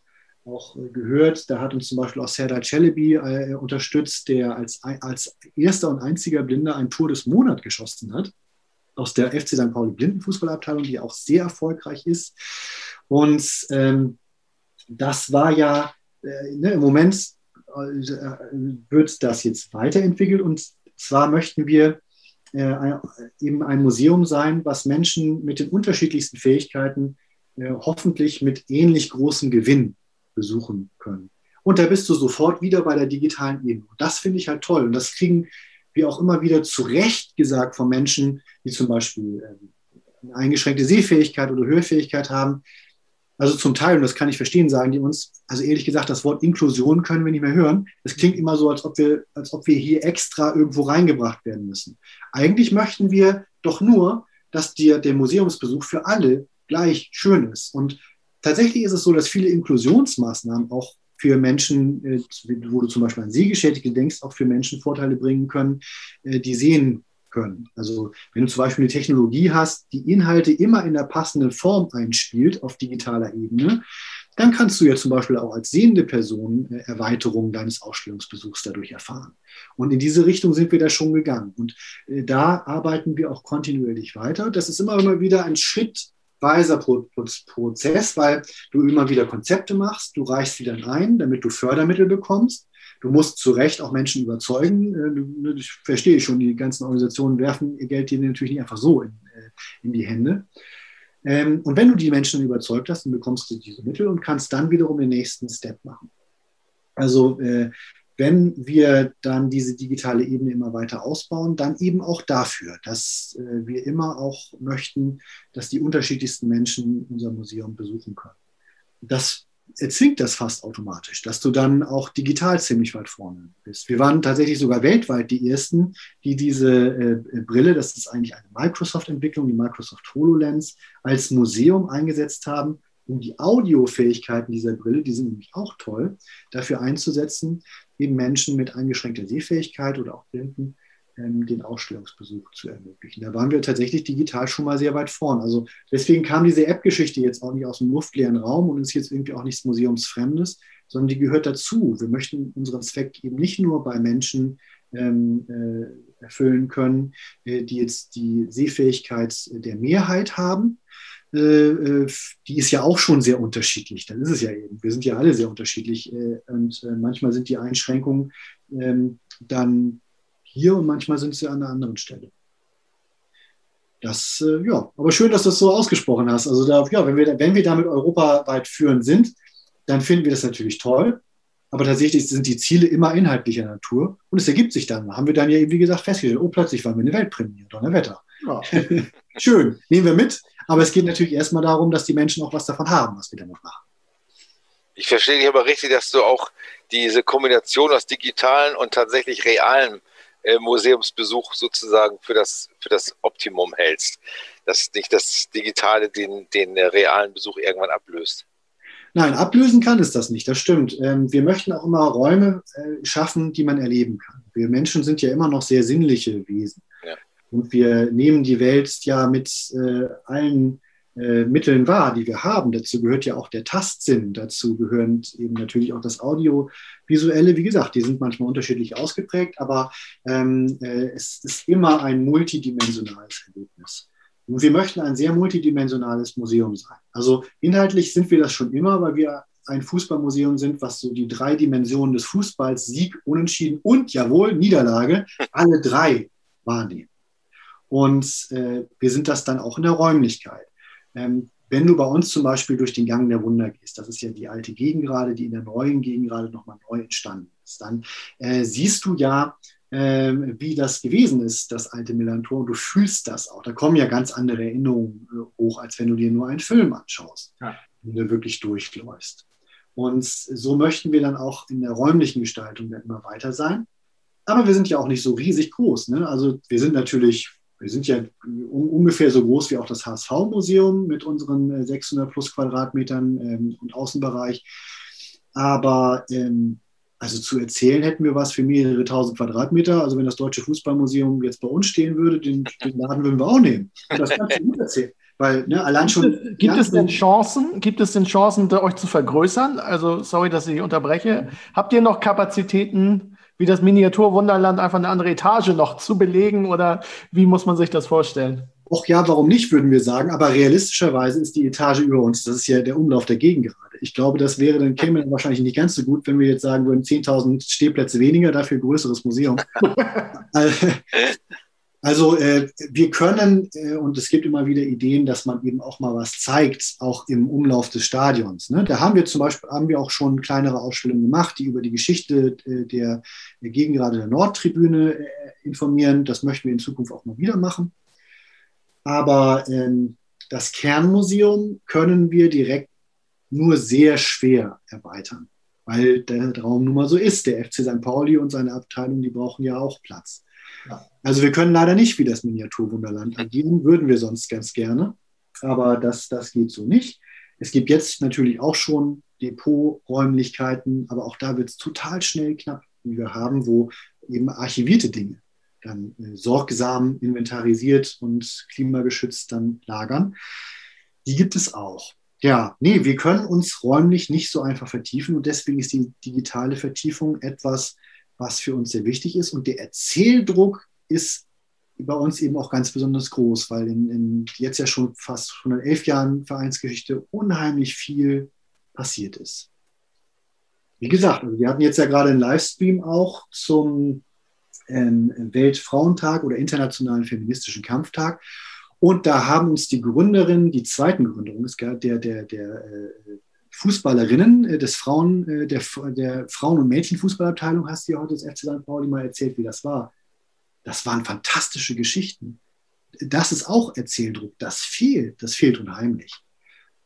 auch gehört. Da hat uns zum Beispiel auch Serdar Celebi äh, unterstützt, der als, als erster und einziger Blinder ein Tor des Monats geschossen hat aus der FC St. Pauli Blindenfußballabteilung, die auch sehr erfolgreich ist. Und ähm, das war ja äh, ne, im Moment äh, wird das jetzt weiterentwickelt und zwar möchten wir äh, eben ein Museum sein, was Menschen mit den unterschiedlichsten Fähigkeiten äh, hoffentlich mit ähnlich großem Gewinn besuchen können. Und da bist du sofort wieder bei der digitalen Ebene. Und das finde ich halt toll. Und das kriegen wir auch immer wieder zurecht gesagt von Menschen, die zum Beispiel äh, eine eingeschränkte Sehfähigkeit oder Hörfähigkeit haben, also zum Teil, und das kann ich verstehen, sagen die uns, also ehrlich gesagt, das Wort Inklusion können wir nicht mehr hören. Es klingt immer so, als ob wir, als ob wir hier extra irgendwo reingebracht werden müssen. Eigentlich möchten wir doch nur, dass dir der Museumsbesuch für alle gleich schön ist. Und tatsächlich ist es so, dass viele Inklusionsmaßnahmen auch für Menschen, äh, wo du zum Beispiel an Sehgeschädigte denkst, auch für Menschen Vorteile bringen können, äh, die sehen können. Also wenn du zum Beispiel eine Technologie hast, die Inhalte immer in der passenden Form einspielt auf digitaler Ebene, dann kannst du ja zum Beispiel auch als sehende Person äh, Erweiterungen deines Ausstellungsbesuchs dadurch erfahren. Und in diese Richtung sind wir da schon gegangen. Und da arbeiten wir auch kontinuierlich weiter. Das ist immer immer wieder ein schrittweiser Prozess, weil du immer wieder Konzepte machst, du reichst sie dann ein, damit du Fördermittel bekommst. Du musst zu Recht auch Menschen überzeugen. Äh, ich verstehe schon, die ganzen Organisationen werfen ihr Geld dir natürlich nicht einfach so in, äh, in die Hände. Ähm, und wenn du die Menschen überzeugt hast, dann bekommst du diese Mittel und kannst dann wiederum den nächsten Step machen. Also äh, wenn wir dann diese digitale Ebene immer weiter ausbauen, dann eben auch dafür, dass wir immer auch möchten, dass die unterschiedlichsten Menschen unser Museum besuchen können. Das erzwingt das fast automatisch, dass du dann auch digital ziemlich weit vorne bist. Wir waren tatsächlich sogar weltweit die Ersten, die diese äh, Brille, das ist eigentlich eine Microsoft-Entwicklung, die Microsoft HoloLens, als Museum eingesetzt haben, um die Audiofähigkeiten dieser Brille, die sind nämlich auch toll, dafür einzusetzen, eben Menschen mit eingeschränkter Sehfähigkeit oder auch Blinden ähm, den Ausstellungsbesuch zu ermöglichen. Da waren wir tatsächlich digital schon mal sehr weit vorn. Also deswegen kam diese App-Geschichte jetzt auch nicht aus dem luftleeren Raum und ist jetzt irgendwie auch nichts Museumsfremdes, sondern die gehört dazu. Wir möchten unseren Zweck eben nicht nur bei Menschen ähm, äh, erfüllen können, äh, die jetzt die Sehfähigkeit der Mehrheit haben, die ist ja auch schon sehr unterschiedlich. Das ist es ja eben. Wir sind ja alle sehr unterschiedlich äh, und äh, manchmal sind die Einschränkungen ähm, dann hier und manchmal sind sie an einer anderen Stelle. Das, äh, ja, aber schön, dass du das so ausgesprochen hast. Also, da, ja, wenn wir, wenn wir damit europaweit führend sind, dann finden wir das natürlich toll. Aber tatsächlich sind die Ziele immer inhaltlicher Natur und es ergibt sich dann. Haben wir dann ja, wie gesagt, festgestellt, oh, plötzlich waren wir eine Weltpremiere, Donnerwetter. Ja. Schön, nehmen wir mit. Aber es geht natürlich erstmal darum, dass die Menschen auch was davon haben, was wir damit machen. Ich verstehe dich aber richtig, dass du auch diese Kombination aus digitalen und tatsächlich realen äh, Museumsbesuch sozusagen für das, für das Optimum hältst, dass nicht das Digitale den, den äh, realen Besuch irgendwann ablöst. Nein, ablösen kann es das nicht, das stimmt. Ähm, wir möchten auch immer Räume äh, schaffen, die man erleben kann. Wir Menschen sind ja immer noch sehr sinnliche Wesen. Und wir nehmen die Welt ja mit allen äh, Mitteln wahr, die wir haben. Dazu gehört ja auch der Tastsinn, dazu gehören eben natürlich auch das Audiovisuelle. Wie gesagt, die sind manchmal unterschiedlich ausgeprägt, aber ähm, äh, es ist immer ein multidimensionales Erlebnis. Und wir möchten ein sehr multidimensionales Museum sein. Also inhaltlich sind wir das schon immer, weil wir ein Fußballmuseum sind, was so die drei Dimensionen des Fußballs, Sieg, Unentschieden und jawohl, Niederlage, alle drei wahrnehmen. Und äh, wir sind das dann auch in der Räumlichkeit. Ähm, wenn du bei uns zum Beispiel durch den Gang der Wunder gehst, das ist ja die alte Gegend gerade, die in der neuen Gegend gerade nochmal neu entstanden ist, dann äh, siehst du ja, äh, wie das gewesen ist, das alte Millantor, und du fühlst das auch. Da kommen ja ganz andere Erinnerungen äh, hoch, als wenn du dir nur einen Film anschaust, ja. wenn du wirklich durchläufst. Und so möchten wir dann auch in der räumlichen Gestaltung dann immer weiter sein. Aber wir sind ja auch nicht so riesig groß. Ne? Also wir sind natürlich wir sind ja ungefähr so groß wie auch das HSV-Museum mit unseren 600 äh, plus Quadratmetern ähm, und Außenbereich. Aber ähm, also zu erzählen hätten wir was für mehrere tausend Quadratmeter. Also wenn das Deutsche Fußballmuseum jetzt bei uns stehen würde, den, den Laden würden wir auch nehmen. Das kannst du gut erzählen. Weil ne, allein schon. Gibt es denn Chancen? Gibt es denn Chancen, euch zu vergrößern? Also sorry, dass ich unterbreche. Habt ihr noch Kapazitäten? Wie das Miniaturwunderland einfach eine andere Etage noch zu belegen oder wie muss man sich das vorstellen? Och ja, warum nicht, würden wir sagen. Aber realistischerweise ist die Etage über uns. Das ist ja der Umlauf der Gegend gerade. Ich glaube, das wäre dann käme dann wahrscheinlich nicht ganz so gut, wenn wir jetzt sagen würden, 10.000 Stehplätze weniger, dafür größeres Museum. Also, äh, wir können, äh, und es gibt immer wieder Ideen, dass man eben auch mal was zeigt, auch im Umlauf des Stadions. Ne? Da haben wir zum Beispiel haben wir auch schon kleinere Ausstellungen gemacht, die über die Geschichte äh, der, der Gegengrade der Nordtribüne äh, informieren. Das möchten wir in Zukunft auch mal wieder machen. Aber ähm, das Kernmuseum können wir direkt nur sehr schwer erweitern, weil der Raum nun mal so ist. Der FC St. Pauli und seine Abteilung, die brauchen ja auch Platz. Also wir können leider nicht wie das Miniaturwunderland agieren, würden wir sonst ganz gerne, aber das, das geht so nicht. Es gibt jetzt natürlich auch schon Depoträumlichkeiten, aber auch da wird es total schnell knapp, wie wir haben, wo eben archivierte Dinge dann äh, sorgsam inventarisiert und klimageschützt dann lagern. Die gibt es auch. Ja, nee, wir können uns räumlich nicht so einfach vertiefen und deswegen ist die digitale Vertiefung etwas, was für uns sehr wichtig ist. Und der Erzähldruck ist bei uns eben auch ganz besonders groß, weil in, in jetzt ja schon fast 111 Jahren Vereinsgeschichte unheimlich viel passiert ist. Wie gesagt, also wir hatten jetzt ja gerade einen Livestream auch zum ähm, Weltfrauentag oder Internationalen Feministischen Kampftag. Und da haben uns die Gründerin, die zweiten Gründerin, der, der, der äh, Fußballerinnen äh, des Frauen, äh, der, der Frauen- und Mädchenfußballabteilung hast du ja heute das FC St. Pauli mal erzählt, wie das war. Das waren fantastische Geschichten. Das ist auch Erzähldruck. Das fehlt. Das fehlt unheimlich.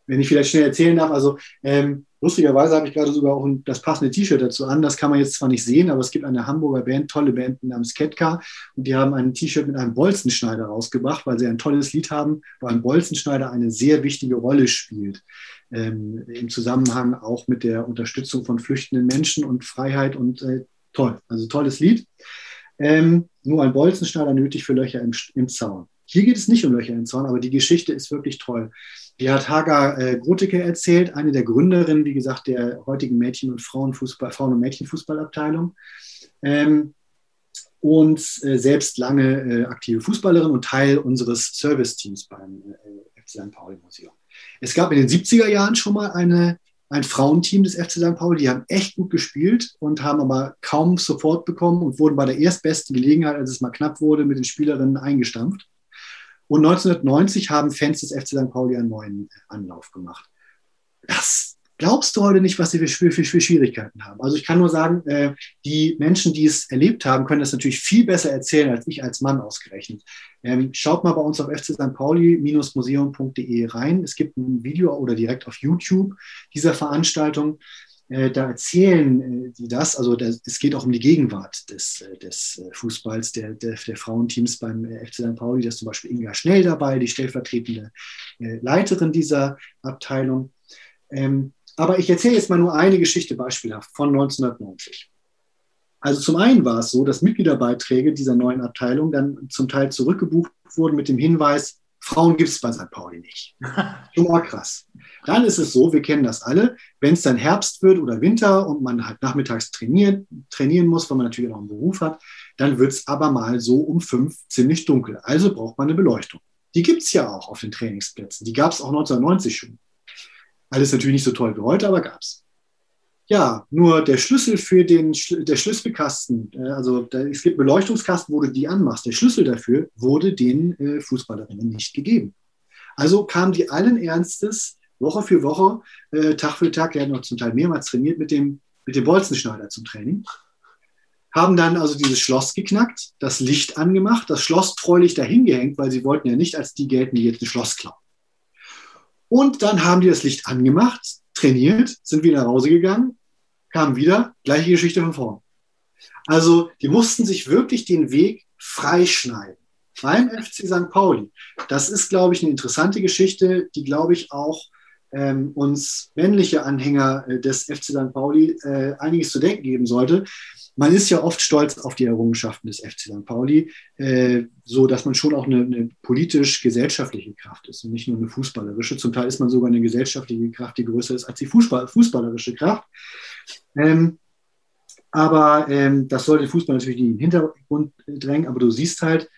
Wenn ich vielleicht schnell erzählen darf, also ähm, lustigerweise habe ich gerade sogar auch ein, das passende T-Shirt dazu an. Das kann man jetzt zwar nicht sehen, aber es gibt eine Hamburger Band, tolle Band namens Ketka und die haben ein T-Shirt mit einem Bolzenschneider rausgebracht, weil sie ein tolles Lied haben, wo ein Bolzenschneider eine sehr wichtige Rolle spielt ähm, im Zusammenhang auch mit der Unterstützung von flüchtenden Menschen und Freiheit und äh, toll, also tolles Lied. Ähm, nur ein Bolzenschneider nötig für Löcher im, im, Zaun. Hier geht es nicht um Löcher im Zaun, aber die Geschichte ist wirklich toll. Die hat Haga äh, Groteke erzählt, eine der Gründerinnen, wie gesagt, der heutigen Mädchen- und Frauenfußball, Frauen- und Mädchenfußballabteilung. Ähm, und äh, selbst lange äh, aktive Fußballerin und Teil unseres Serviceteams beim äh, FC St. Pauli Museum. Es gab in den 70er Jahren schon mal eine, ein Frauenteam des FC St. Pauli, die haben echt gut gespielt und haben aber kaum Support bekommen und wurden bei der erstbesten Gelegenheit, als es mal knapp wurde, mit den Spielerinnen eingestampft. Und 1990 haben Fans des FC St. Pauli einen neuen Anlauf gemacht. Das glaubst du heute nicht, was sie für, für, für Schwierigkeiten haben. Also ich kann nur sagen, äh, die Menschen, die es erlebt haben, können das natürlich viel besser erzählen als ich als Mann ausgerechnet. Ähm, schaut mal bei uns auf fc St. Pauli-museum.de rein. Es gibt ein Video oder direkt auf YouTube dieser Veranstaltung. Äh, da erzählen äh, die das, also es geht auch um die Gegenwart des, äh, des äh, Fußballs, der, der, der, Frauenteams beim äh, FC St. Pauli. Da ist zum Beispiel Inga Schnell dabei, die stellvertretende Leiterin dieser Abteilung. Ähm, aber ich erzähle jetzt mal nur eine Geschichte beispielhaft von 1990. Also zum einen war es so, dass Mitgliederbeiträge dieser neuen Abteilung dann zum Teil zurückgebucht wurden mit dem Hinweis, Frauen gibt es bei St. Pauli nicht. Schon mal krass. Dann ist es so, wir kennen das alle, wenn es dann Herbst wird oder Winter und man halt nachmittags trainiert, trainieren muss, weil man natürlich auch einen Beruf hat, dann wird es aber mal so um fünf ziemlich dunkel. Also braucht man eine Beleuchtung. Die gibt es ja auch auf den Trainingsplätzen. Die gab es auch 1990 schon. Alles natürlich nicht so toll wie heute, aber gab es. Ja, nur der Schlüssel für den der Schlüsselkasten, äh, also da, es gibt Beleuchtungskasten, wo du die anmachst. Der Schlüssel dafür wurde den äh, Fußballerinnen nicht gegeben. Also kamen die allen Ernstes Woche für Woche, äh, Tag für Tag, der hat noch zum Teil mehrmals trainiert mit dem, mit dem Bolzenschneider zum Training. Haben dann also dieses Schloss geknackt, das Licht angemacht, das Schloss treulich dahin gehängt, weil sie wollten ja nicht als die gelten, die jetzt ein Schloss klauen. Und dann haben die das Licht angemacht, trainiert, sind wieder nach Hause gegangen, kamen wieder, gleiche Geschichte von vorn. Also die mussten sich wirklich den Weg freischneiden. Beim FC St. Pauli. Das ist, glaube ich, eine interessante Geschichte, die, glaube ich, auch ähm, uns männliche Anhänger äh, des FC St. Pauli äh, einiges zu denken geben sollte. Man ist ja oft stolz auf die Errungenschaften des FC St. Pauli, äh, so dass man schon auch eine, eine politisch-gesellschaftliche Kraft ist und nicht nur eine fußballerische. Zum Teil ist man sogar eine gesellschaftliche Kraft, die größer ist als die Fußball fußballerische Kraft. Ähm, aber ähm, das soll den Fußball natürlich in den Hintergrund drängen. Aber du siehst halt,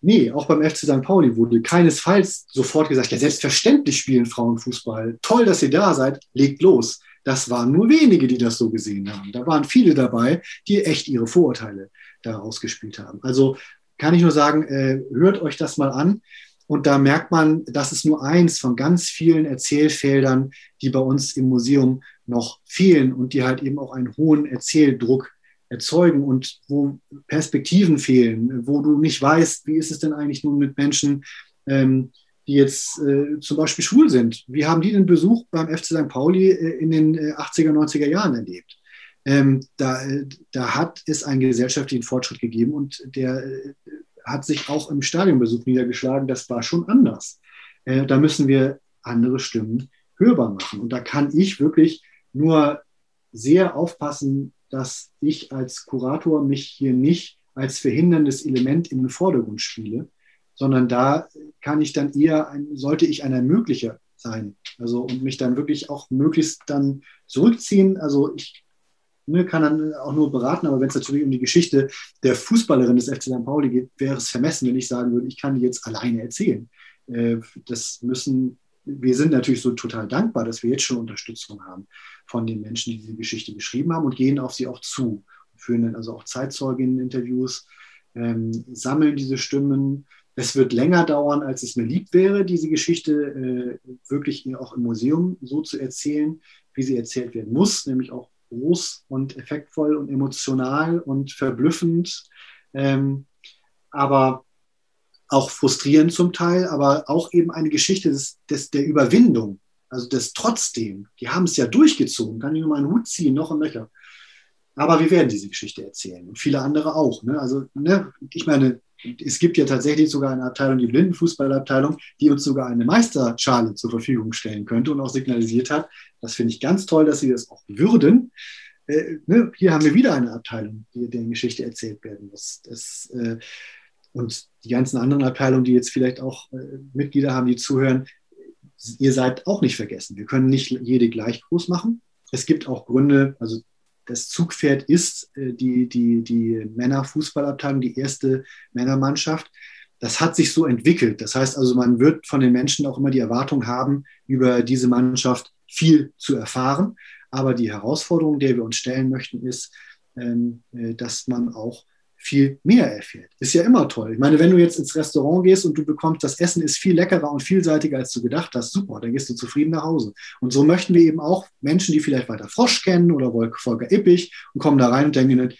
nee, auch beim FC St. Pauli wurde keinesfalls sofort gesagt, ja, selbstverständlich spielen Frauen Fußball. Toll, dass ihr da seid, legt los. Das waren nur wenige, die das so gesehen haben. Da waren viele dabei, die echt ihre Vorurteile da ausgespielt haben. Also kann ich nur sagen, äh, hört euch das mal an. Und da merkt man, das ist nur eins von ganz vielen Erzählfeldern, die bei uns im Museum noch fehlen und die halt eben auch einen hohen Erzähldruck erzeugen und wo Perspektiven fehlen, wo du nicht weißt, wie ist es denn eigentlich nun mit Menschen, ähm, die jetzt äh, zum Beispiel schwul sind. Wie haben die den Besuch beim FC St. Pauli äh, in den äh, 80er, 90er Jahren erlebt? Ähm, da, äh, da hat es einen gesellschaftlichen Fortschritt gegeben und der äh, hat sich auch im Stadionbesuch niedergeschlagen. Das war schon anders. Äh, da müssen wir andere Stimmen hörbar machen. Und da kann ich wirklich nur sehr aufpassen, dass ich als Kurator mich hier nicht als verhinderndes Element in den Vordergrund spiele, sondern da kann ich dann eher, ein, sollte ich ein Ermöglicher sein. Also und mich dann wirklich auch möglichst dann zurückziehen. Also ich ne, kann dann auch nur beraten, aber wenn es natürlich um die Geschichte der Fußballerin des FC St. Pauli geht, wäre es vermessen, wenn ich sagen würde, ich kann die jetzt alleine erzählen. Äh, das müssen wir sind natürlich so total dankbar, dass wir jetzt schon Unterstützung haben von den Menschen, die diese Geschichte geschrieben haben und gehen auf sie auch zu. Führen dann also auch Zeitzeuginnen-Interviews, ähm, sammeln diese Stimmen. Es wird länger dauern, als es mir lieb wäre, diese Geschichte äh, wirklich auch im Museum so zu erzählen, wie sie erzählt werden muss, nämlich auch groß und effektvoll und emotional und verblüffend. Ähm, aber auch frustrierend zum Teil, aber auch eben eine Geschichte des, des, der Überwindung, also des Trotzdem. Die haben es ja durchgezogen, kann ich nur meinen Hut ziehen, noch und nöcher. Aber wir werden diese Geschichte erzählen und viele andere auch. Ne? Also, ne, ich meine, es gibt ja tatsächlich sogar eine Abteilung, die Blindenfußballabteilung, die uns sogar eine Meisterschale zur Verfügung stellen könnte und auch signalisiert hat. Das finde ich ganz toll, dass sie das auch würden. Äh, ne? Hier haben wir wieder eine Abteilung, die, deren Geschichte erzählt werden muss. Das, äh, und die ganzen anderen Abteilungen, die jetzt vielleicht auch äh, Mitglieder haben, die zuhören, ihr seid auch nicht vergessen. Wir können nicht jede gleich groß machen. Es gibt auch Gründe, also das Zugpferd ist äh, die, die, die Männerfußballabteilung, die erste Männermannschaft. Das hat sich so entwickelt. Das heißt also, man wird von den Menschen auch immer die Erwartung haben, über diese Mannschaft viel zu erfahren. Aber die Herausforderung, der wir uns stellen möchten, ist, ähm, äh, dass man auch viel mehr erfährt. Ist ja immer toll. Ich meine, wenn du jetzt ins Restaurant gehst und du bekommst, das Essen ist viel leckerer und vielseitiger, als du gedacht hast, super, dann gehst du zufrieden nach Hause. Und so möchten wir eben auch Menschen, die vielleicht weiter Frosch kennen oder Volker Ippich und kommen da rein und denken,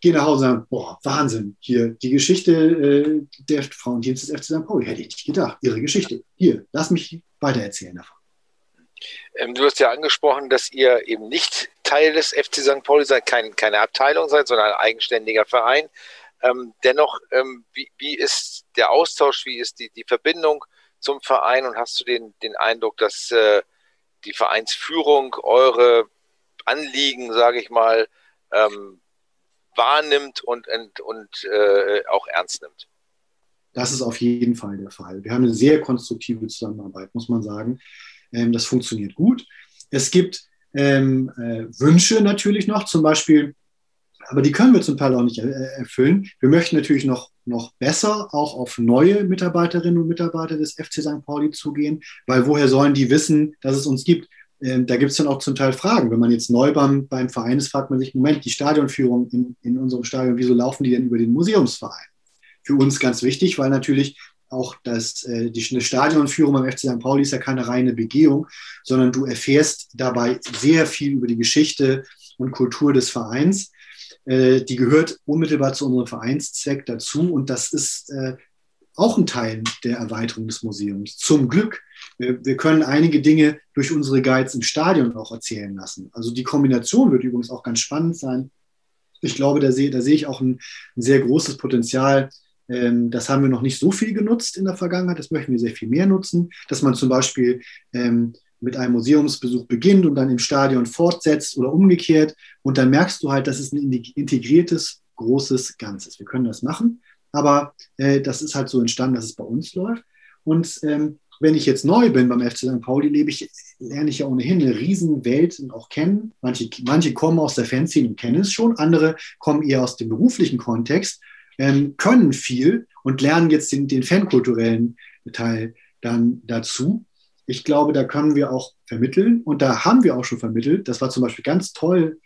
gehen nach Hause und sagen, boah, Wahnsinn, hier die Geschichte äh, der Frauendienst des FC St. Pauli, hätte ich nicht gedacht. Ihre Geschichte. Hier, lass mich weitererzählen davon. Ähm, du hast ja angesprochen, dass ihr eben nicht Teil des FC St. Pauli seid, kein, keine Abteilung seid, sondern ein eigenständiger Verein. Ähm, dennoch, ähm, wie, wie, ist der Austausch, wie ist die, die Verbindung zum Verein und hast du den, den Eindruck, dass äh, die Vereinsführung eure Anliegen, sage ich mal, ähm, wahrnimmt und, und, und äh, auch ernst nimmt? Das ist auf jeden Fall der Fall. Wir haben eine sehr konstruktive Zusammenarbeit, muss man sagen. Ähm, das funktioniert gut. Es gibt ähm, äh, Wünsche natürlich noch, zum Beispiel, aber die können wir zum Teil auch nicht äh, erfüllen. Wir möchten natürlich noch, noch besser auch auf neue Mitarbeiterinnen und Mitarbeiter des FC St. Pauli zugehen, weil woher sollen die wissen, dass es uns gibt? Ähm, da gibt es dann auch zum Teil Fragen. Wenn man jetzt neu beim, beim Verein ist, fragt man sich, Moment, die Stadionführung in, in unserem Stadion, wieso laufen die denn über den Museumsverein? Für uns ganz wichtig, weil natürlich auch das, äh, die Stadionführung beim FC St. Pauli ist ja keine reine Begehung, sondern du erfährst dabei sehr viel über die Geschichte und Kultur des Vereins. Äh, die gehört unmittelbar zu unserem Vereinszweck dazu und das ist äh, auch ein Teil der Erweiterung des Museums. Zum Glück. Wir, wir, können einige Dinge durch unsere Guides im Stadion auch erzählen lassen. Also die Kombination wird übrigens auch ganz spannend sein. Ich glaube, da sehe, da sehe ich auch ein, ein sehr großes Potenzial. Ähm, das haben wir noch nicht so viel genutzt in der Vergangenheit. Das möchten wir sehr viel mehr nutzen. Dass man zum Beispiel ähm, mit einem Museumsbesuch beginnt und dann im Stadion fortsetzt oder umgekehrt. Und dann merkst du halt, das ist ein integriertes, großes Ganzes. Wir können das machen. Aber äh, das ist halt so entstanden, dass es bei uns läuft. Und ähm, wenn ich jetzt neu bin beim FC St. Pauli, lebe ich, lerne ich ja ohnehin eine Riesenwelt auch kennen. Manche, manche kommen aus der Fanszene und kennen es schon, andere kommen eher aus dem beruflichen Kontext, ähm, können viel und lernen jetzt den, den fankulturellen Teil dann dazu. Ich glaube, da können wir auch vermitteln und da haben wir auch schon vermittelt. Das war zum Beispiel ganz toll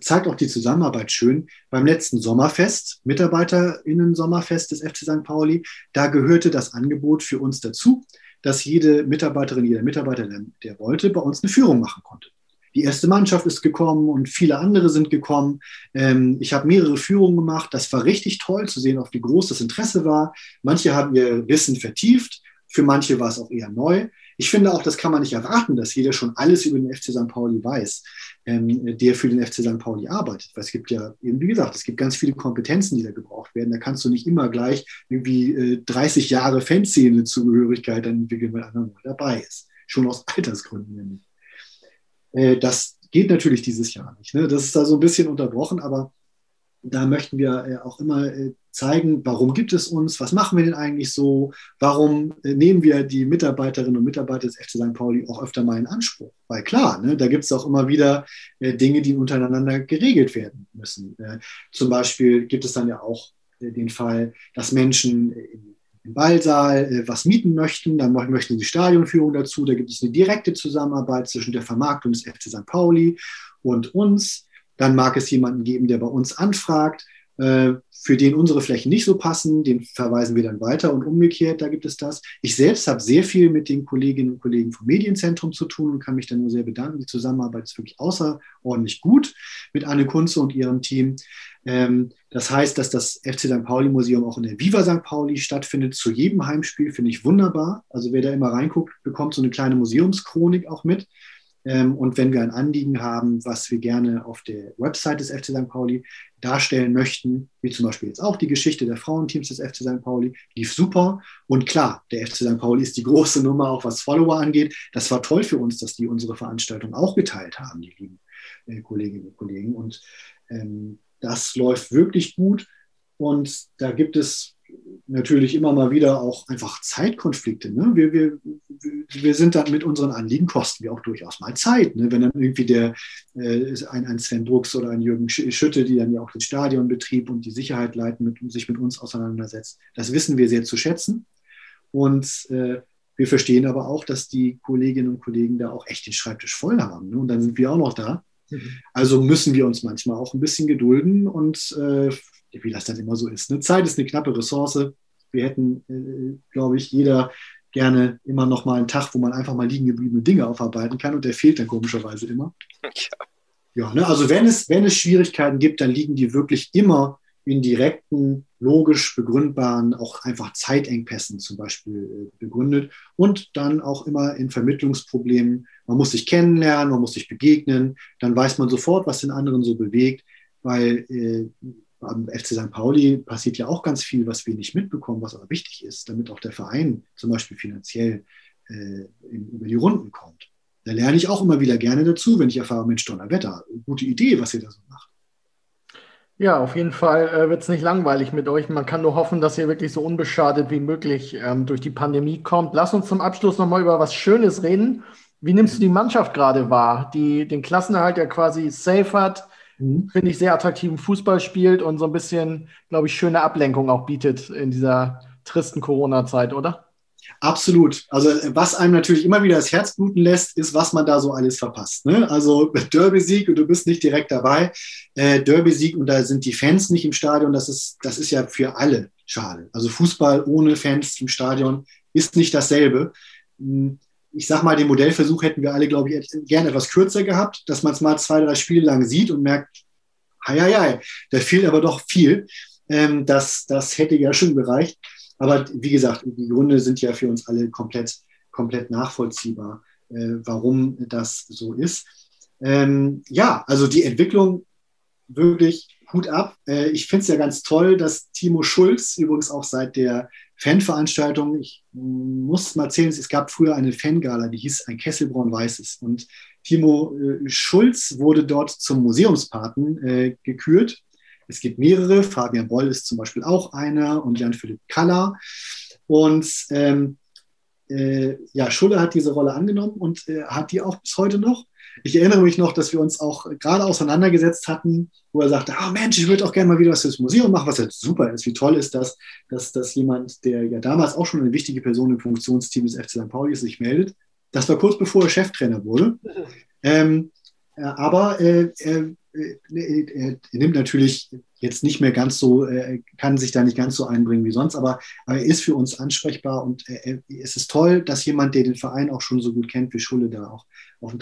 zeigt auch die Zusammenarbeit schön. Beim letzten Sommerfest, MitarbeiterInnen-Sommerfest des FC St. Pauli, da gehörte das Angebot für uns dazu, dass jede Mitarbeiterin, jeder Mitarbeiter, der, der wollte, bei uns eine Führung machen konnte. Die erste Mannschaft ist gekommen und viele andere sind gekommen. Ähm, ich habe mehrere Führungen gemacht. Das war richtig toll zu sehen, auf wie groß das Interesse war. Manche haben ihr Wissen vertieft, für manche war es auch eher neu. Ich finde auch, das kann man nicht erwarten, dass jeder schon alles über den FC St. Pauli weiß, ähm, der für den FC St. Pauli arbeitet. Weil es gibt ja, eben wie gesagt, es gibt ganz viele Kompetenzen, die da gebraucht werden. Da kannst du nicht immer gleich irgendwie äh, 30 Jahre Fanszene-Zugehörigkeit entwickeln, weil einer mal dabei ist. Schon aus Altersgründen nämlich. Äh, das geht natürlich dieses Jahr nicht. Ne? Das ist da so ein bisschen unterbrochen, aber da möchten wir äh, auch immer äh, zeigen, warum gibt es uns, was machen wir denn eigentlich so, warum äh, nehmen wir die Mitarbeiterinnen und Mitarbeiter des FC St. Pauli auch öfter mal in Anspruch. Weil klar, ne, da gibt es auch immer wieder Dinge, die untereinander geregelt werden müssen. zum Beispiel gibt es dann ja auch den Fall, dass Menschen im Ballsaal was mieten möchten, dann möchten sie Stadionführung dazu, da gibt es eine direkte Zusammenarbeit zwischen der Vermarktung des FC St. Pauli und uns. Dann mag es jemanden geben, der bei uns anfragt, äh, für den unsere Flächen nicht so passen, den verweisen wir dann weiter und umgekehrt, da gibt es das. Ich selbst habe sehr viel mit den Kolleginnen und Kollegen vom Medienzentrum zu tun und kann mich da nur sehr bedanken. Die Zusammenarbeit ist wirklich außerordentlich gut mit Anne Kunze und ihrem Team. Ähm, das heißt, dass das FC St. Pauli Museum auch in der Viva St. Pauli stattfindet, zu jedem Heimspiel, finde ich wunderbar. Also wer da immer reinguckt, bekommt so eine kleine Museumschronik auch mit. Ähm, und wenn wir ein Anliegen haben, was wir gerne auf der Website des FC St. Pauli darstellen möchten, wie zum Beispiel jetzt auch die Geschichte der Frauenteams des FC St. Pauli, lief super. Und klar, der FC St. Pauli ist die große Nummer, auch was Follower angeht. Das war toll für uns, dass die unsere Veranstaltung auch geteilt haben, die lieben äh, Kolleginnen und Kollegen. Und ähm, das läuft wirklich gut. Und da gibt es natürlich immer mal wieder auch einfach Zeitkonflikte. Ne? Wir, wir, wir sind dann mit unseren Anliegen, kosten wir auch durchaus mal Zeit. Ne? Wenn dann irgendwie der, äh, ein, ein Sven Brooks oder ein Jürgen Schütte, die dann ja auch den Stadionbetrieb und die Sicherheit leiten, mit, sich mit uns auseinandersetzt. Das wissen wir sehr zu schätzen. Und äh, wir verstehen aber auch, dass die Kolleginnen und Kollegen da auch echt den Schreibtisch voll haben. Ne? Und dann sind wir auch noch da. Mhm. Also müssen wir uns manchmal auch ein bisschen gedulden und äh, wie das dann immer so ist. Ne? Zeit ist eine knappe Ressource. Wir hätten, äh, glaube ich, jeder gerne immer noch mal einen Tag, wo man einfach mal liegen gebliebene Dinge aufarbeiten kann und der fehlt dann komischerweise immer. Ja, ja ne? also wenn es, wenn es Schwierigkeiten gibt, dann liegen die wirklich immer in direkten, logisch begründbaren, auch einfach Zeitengpässen zum Beispiel äh, begründet und dann auch immer in Vermittlungsproblemen. Man muss sich kennenlernen, man muss sich begegnen, dann weiß man sofort, was den anderen so bewegt, weil äh, am FC St. Pauli passiert ja auch ganz viel, was wir nicht mitbekommen, was aber wichtig ist, damit auch der Verein zum Beispiel finanziell äh, über die Runden kommt. Da lerne ich auch immer wieder gerne dazu, wenn ich erfahre, Mensch, Donnerwetter, gute Idee, was ihr da so macht. Ja, auf jeden Fall äh, wird es nicht langweilig mit euch. Man kann nur hoffen, dass ihr wirklich so unbeschadet wie möglich ähm, durch die Pandemie kommt. Lass uns zum Abschluss nochmal über was Schönes reden. Wie nimmst du die Mannschaft gerade wahr, die den Klassenerhalt ja quasi safe hat, mhm. finde ich, sehr attraktiven Fußball spielt und so ein bisschen, glaube ich, schöne Ablenkung auch bietet in dieser tristen Corona-Zeit, oder? Absolut. Also was einem natürlich immer wieder das Herz bluten lässt, ist, was man da so alles verpasst. Ne? Also Derby-Sieg und du bist nicht direkt dabei. Äh, Derby-Sieg und da sind die Fans nicht im Stadion. Das ist, das ist ja für alle schade. Also Fußball ohne Fans im Stadion ist nicht dasselbe. Ich sag mal, den Modellversuch hätten wir alle, glaube ich, gerne etwas kürzer gehabt, dass man es mal zwei, drei Spiele lang sieht und merkt, hei, da fehlt aber doch viel. Ähm, das, das hätte ja schon gereicht. Aber wie gesagt, die Gründe sind ja für uns alle komplett, komplett nachvollziehbar, äh, warum das so ist. Ähm, ja, also die Entwicklung wirklich Hut ab. Äh, ich finde es ja ganz toll, dass Timo Schulz, übrigens auch seit der Fanveranstaltung, ich muss mal erzählen, es gab früher eine Fangala, die hieß ein Kesselbraun Weißes. Und Timo äh, Schulz wurde dort zum Museumspaten äh, gekürt es gibt mehrere, Fabian Boll ist zum Beispiel auch einer und Jan-Philipp Kaller. Und ähm, äh, ja, Schulle hat diese Rolle angenommen und äh, hat die auch bis heute noch. Ich erinnere mich noch, dass wir uns auch gerade auseinandergesetzt hatten, wo er sagte, ah Mensch, ich würde auch gerne mal wieder was fürs Museum machen, was jetzt super ist. Wie toll ist das, dass, dass jemand, der ja damals auch schon eine wichtige Person im Funktionsteam des FC St. Pauli ist, sich meldet. Das war kurz bevor er Cheftrainer wurde. Ähm, äh, aber äh, er äh, er nimmt natürlich jetzt nicht mehr ganz so, kann sich da nicht ganz so einbringen wie sonst, aber, er ist für uns ansprechbar und es ist toll, dass jemand, der den Verein auch schon so gut kennt wie Schulle, da auch auf dem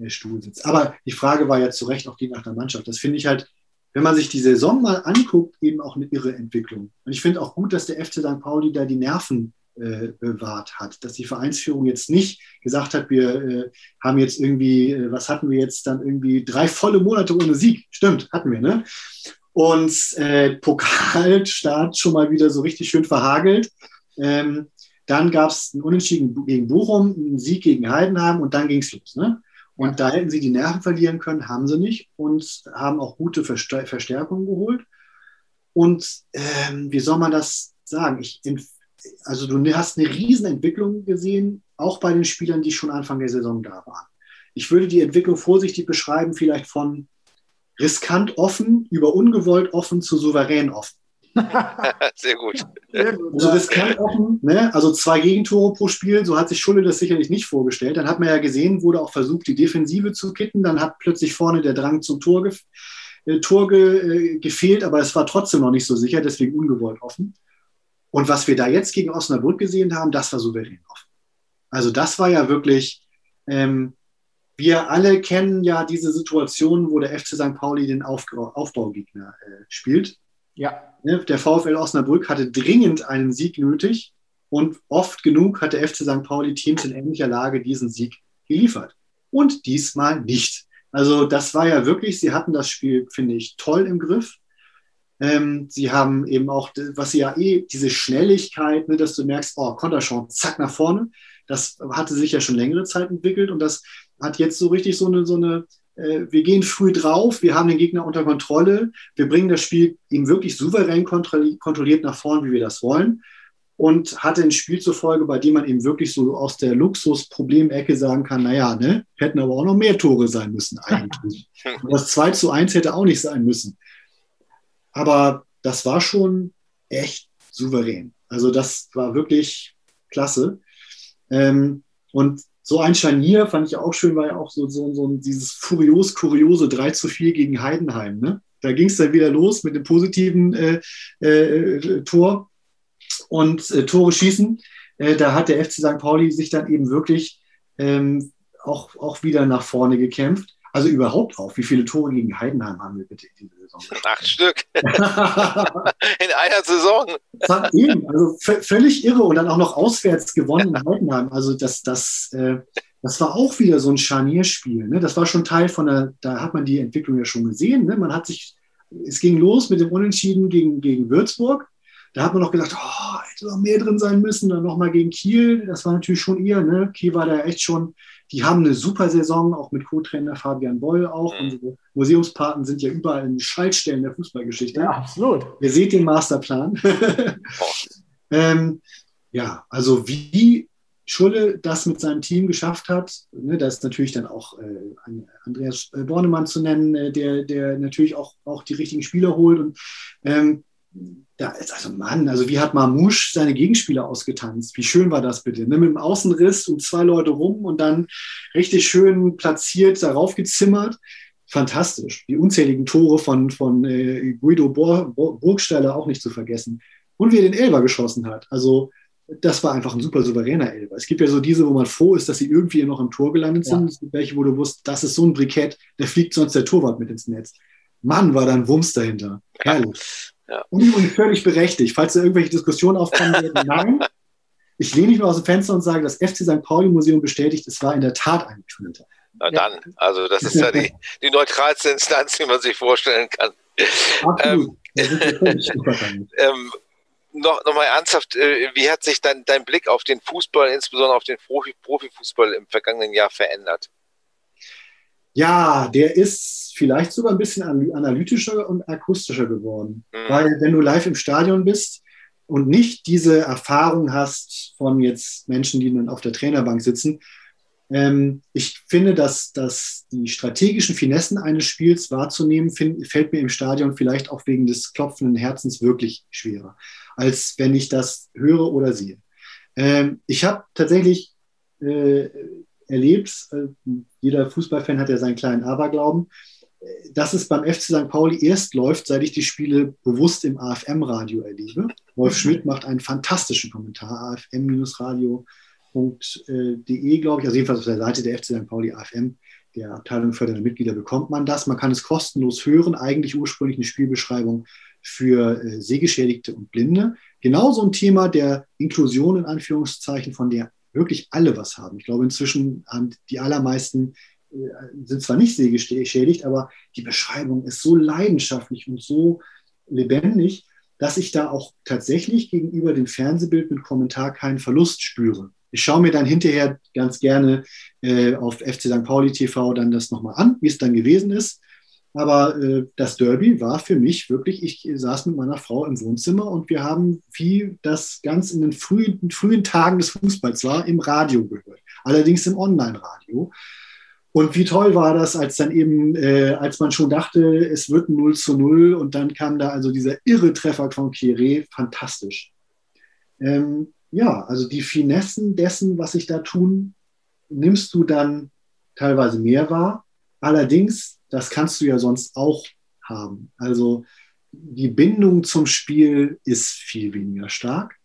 Trainerstuhl sitzt. Aber die Frage war ja zu Recht auch die nach der Mannschaft. Das finde ich halt, wenn man sich die Saison mal anguckt, eben auch eine irre Entwicklung. Und ich finde auch gut, dass der FC St. Pauli da die Nerven äh, bewahrt hat. Dass die Vereinsführung jetzt nicht gesagt hat, wir äh, haben jetzt irgendwie, äh, was hatten wir jetzt dann irgendwie, drei volle Monate ohne Sieg. Stimmt, hatten wir, ne? Und äh, Pokalstart schon mal wieder so richtig schön verhagelt. Ähm, dann gab es einen Unentschieden gegen Bochum, einen Sieg gegen Heidenheim und dann ging es los. Ne? Und da hätten sie die Nerven verlieren können, haben sie nicht und haben auch gute Verstärkungen geholt. Und ähm, wie soll man das sagen? Ich also du hast eine Riesenentwicklung gesehen, auch bei den Spielern, die schon Anfang der Saison da waren. Ich würde die Entwicklung vorsichtig beschreiben, vielleicht von riskant offen über ungewollt offen zu souverän offen. Sehr gut. Also riskant offen, ne? also zwei Gegentore pro Spiel, so hat sich Schulle das sicherlich nicht vorgestellt. Dann hat man ja gesehen, wurde auch versucht, die Defensive zu kitten. Dann hat plötzlich vorne der Drang zum Tor, ge äh, Tor ge äh, gefehlt, aber es war trotzdem noch nicht so sicher, deswegen ungewollt offen. Und was wir da jetzt gegen Osnabrück gesehen haben, das war souverän offen. Also das war ja wirklich, ähm, wir alle kennen ja diese Situation, wo der FC St. Pauli den Auf Aufbaugegner äh, spielt. Ja. Ne, der VfL Osnabrück hatte dringend einen Sieg nötig und oft genug hat der FC St. Pauli Teams in ähnlicher Lage diesen Sieg geliefert. Und diesmal nicht. Also das war ja wirklich, sie hatten das Spiel, finde ich, toll im Griff. Ähm, sie haben eben auch, was sie ja eh, diese Schnelligkeit, ne, dass du merkst, oh, Konterchance, zack, nach vorne. Das hatte sich ja schon längere Zeit entwickelt und das hat jetzt so richtig so eine, so eine wir gehen früh drauf, wir haben den Gegner unter Kontrolle, wir bringen das Spiel eben wirklich souverän kontrolliert nach vorne, wie wir das wollen. Und hatte ein Spiel zur Folge, bei dem man eben wirklich so aus der Luxus-Problemecke sagen kann, naja, ne, hätten aber auch noch mehr Tore sein müssen eigentlich. Und das 2 zu 1 hätte auch nicht sein müssen. Aber das war schon echt souverän. Also das war wirklich klasse. Ähm, und so ein Scharnier fand ich auch schön, war ja auch so, so, so dieses furios kuriose 3 zu 4 gegen Heidenheim. Ne? Da ging es dann wieder los mit dem positiven äh, äh, Tor und äh, Tore schießen. Äh, da hat der FC St. Pauli sich dann eben wirklich ähm, auch, auch wieder nach vorne gekämpft. Also überhaupt auch. Wie viele Tore gegen Heidenheim haben wir bitte in dieser Saison? Acht Stück. in einer Saison. Eben, also völlig irre. Und dann auch noch auswärts gewonnen in Heidenheim. Also das, das, äh, das war auch wieder so ein Scharnierspiel. Ne? Das war schon Teil von der, da hat man die Entwicklung ja schon gesehen. Ne? Man hat sich, es ging los mit dem Unentschieden gegen, gegen Würzburg. Da hat man noch gedacht, oh, hätte noch mehr drin sein müssen. Dann nochmal gegen Kiel. Das war natürlich schon ihr. Ne? Kiel war da echt schon die haben eine super Saison, auch mit Co-Trainer Fabian Boll auch. Mhm. Unsere Museumspaten sind ja überall in Schaltstellen der Fußballgeschichte. Ja, absolut. Ihr seht den Masterplan. ähm, ja, also wie Schulle das mit seinem Team geschafft hat, ne, da ist natürlich dann auch äh, Andreas Bornemann zu nennen, äh, der, der natürlich auch, auch die richtigen Spieler holt. Und ähm, da ist also Mann, also wie hat Mamouche seine Gegenspieler ausgetanzt? Wie schön war das bitte? Ne? Mit dem Außenriss und zwei Leute rum und dann richtig schön platziert darauf gezimmert. Fantastisch. Die unzähligen Tore von, von äh, Guido Bor Burgstaller auch nicht zu vergessen. Und wie er den Elber geschossen hat. Also das war einfach ein super souveräner Elber. Es gibt ja so diese, wo man froh ist, dass sie irgendwie noch im Tor gelandet sind. Ja. Es gibt welche, wo du wusst, das ist so ein Brikett, der fliegt sonst der Torwart mit ins Netz. Mann, war da ein Wumms dahinter. Herrlich. Ja. Und übrigens völlig berechtigt. Falls da irgendwelche Diskussionen aufkommen werden, nein. Ich lehne mich mal aus dem Fenster und sage, das FC St. Pauli Museum bestätigt, es war in der Tat ein Elfmeter. Na dann, also das ist ja die, die neutralste Instanz, die man sich vorstellen kann. Absolut. Ähm, ähm, noch, noch mal ernsthaft, äh, wie hat sich dann dein Blick auf den Fußball, insbesondere auf den Profi Profifußball im vergangenen Jahr verändert? Ja, der ist vielleicht sogar ein bisschen analytischer und akustischer geworden. Mhm. Weil wenn du live im Stadion bist und nicht diese Erfahrung hast von jetzt Menschen, die dann auf der Trainerbank sitzen, ähm, ich finde, dass, dass die strategischen Finessen eines Spiels wahrzunehmen, find, fällt mir im Stadion vielleicht auch wegen des klopfenden Herzens wirklich schwerer, als wenn ich das höre oder sehe. Ähm, ich habe tatsächlich äh, erlebt, äh, jeder Fußballfan hat ja seinen kleinen Aberglauben, äh, dass es beim FC St. Pauli erst läuft, seit ich die Spiele bewusst im AFM-Radio erlebe. Wolf Schmidt macht einen fantastischen Kommentar, afm-radio.de, glaube ich, also jedenfalls auf der Seite der FC St. Pauli AFM, der Abteilung fördernder Mitglieder, bekommt man das. Man kann es kostenlos hören, eigentlich ursprünglich eine Spielbeschreibung für äh, Sehgeschädigte und Blinde. Genauso ein Thema der Inklusion in Anführungszeichen, von der wirklich alle was haben. Ich glaube, inzwischen haben die allermeisten äh, sind zwar nicht sehgeschädigt, aber die Beschreibung ist so leidenschaftlich und so lebendig, dass ich da auch tatsächlich gegenüber dem Fernsehbild mit Kommentar keinen Verlust spüre. Ich schaue mir dann hinterher ganz gerne äh, auf FC St. Pauli TV dann das nochmal an, wie es dann gewesen ist. Aber äh, das Derby war für mich wirklich, ich saß mit meiner Frau im Wohnzimmer und wir haben, wie das ganz in den frühen, frühen Tagen des Fußballs war, im Radio gehört. Allerdings im Online-Radio. Und wie toll war das, als dann eben, äh, als man schon dachte, es wird 0 zu 0 und dann kam da also dieser irre Treffer von Kieré, fantastisch. Ähm, ja, also die Finessen dessen, was sich da tun, nimmst du dann teilweise mehr wahr. Allerdings das kannst du ja sonst auch haben. Also die Bindung zum Spiel ist viel weniger stark.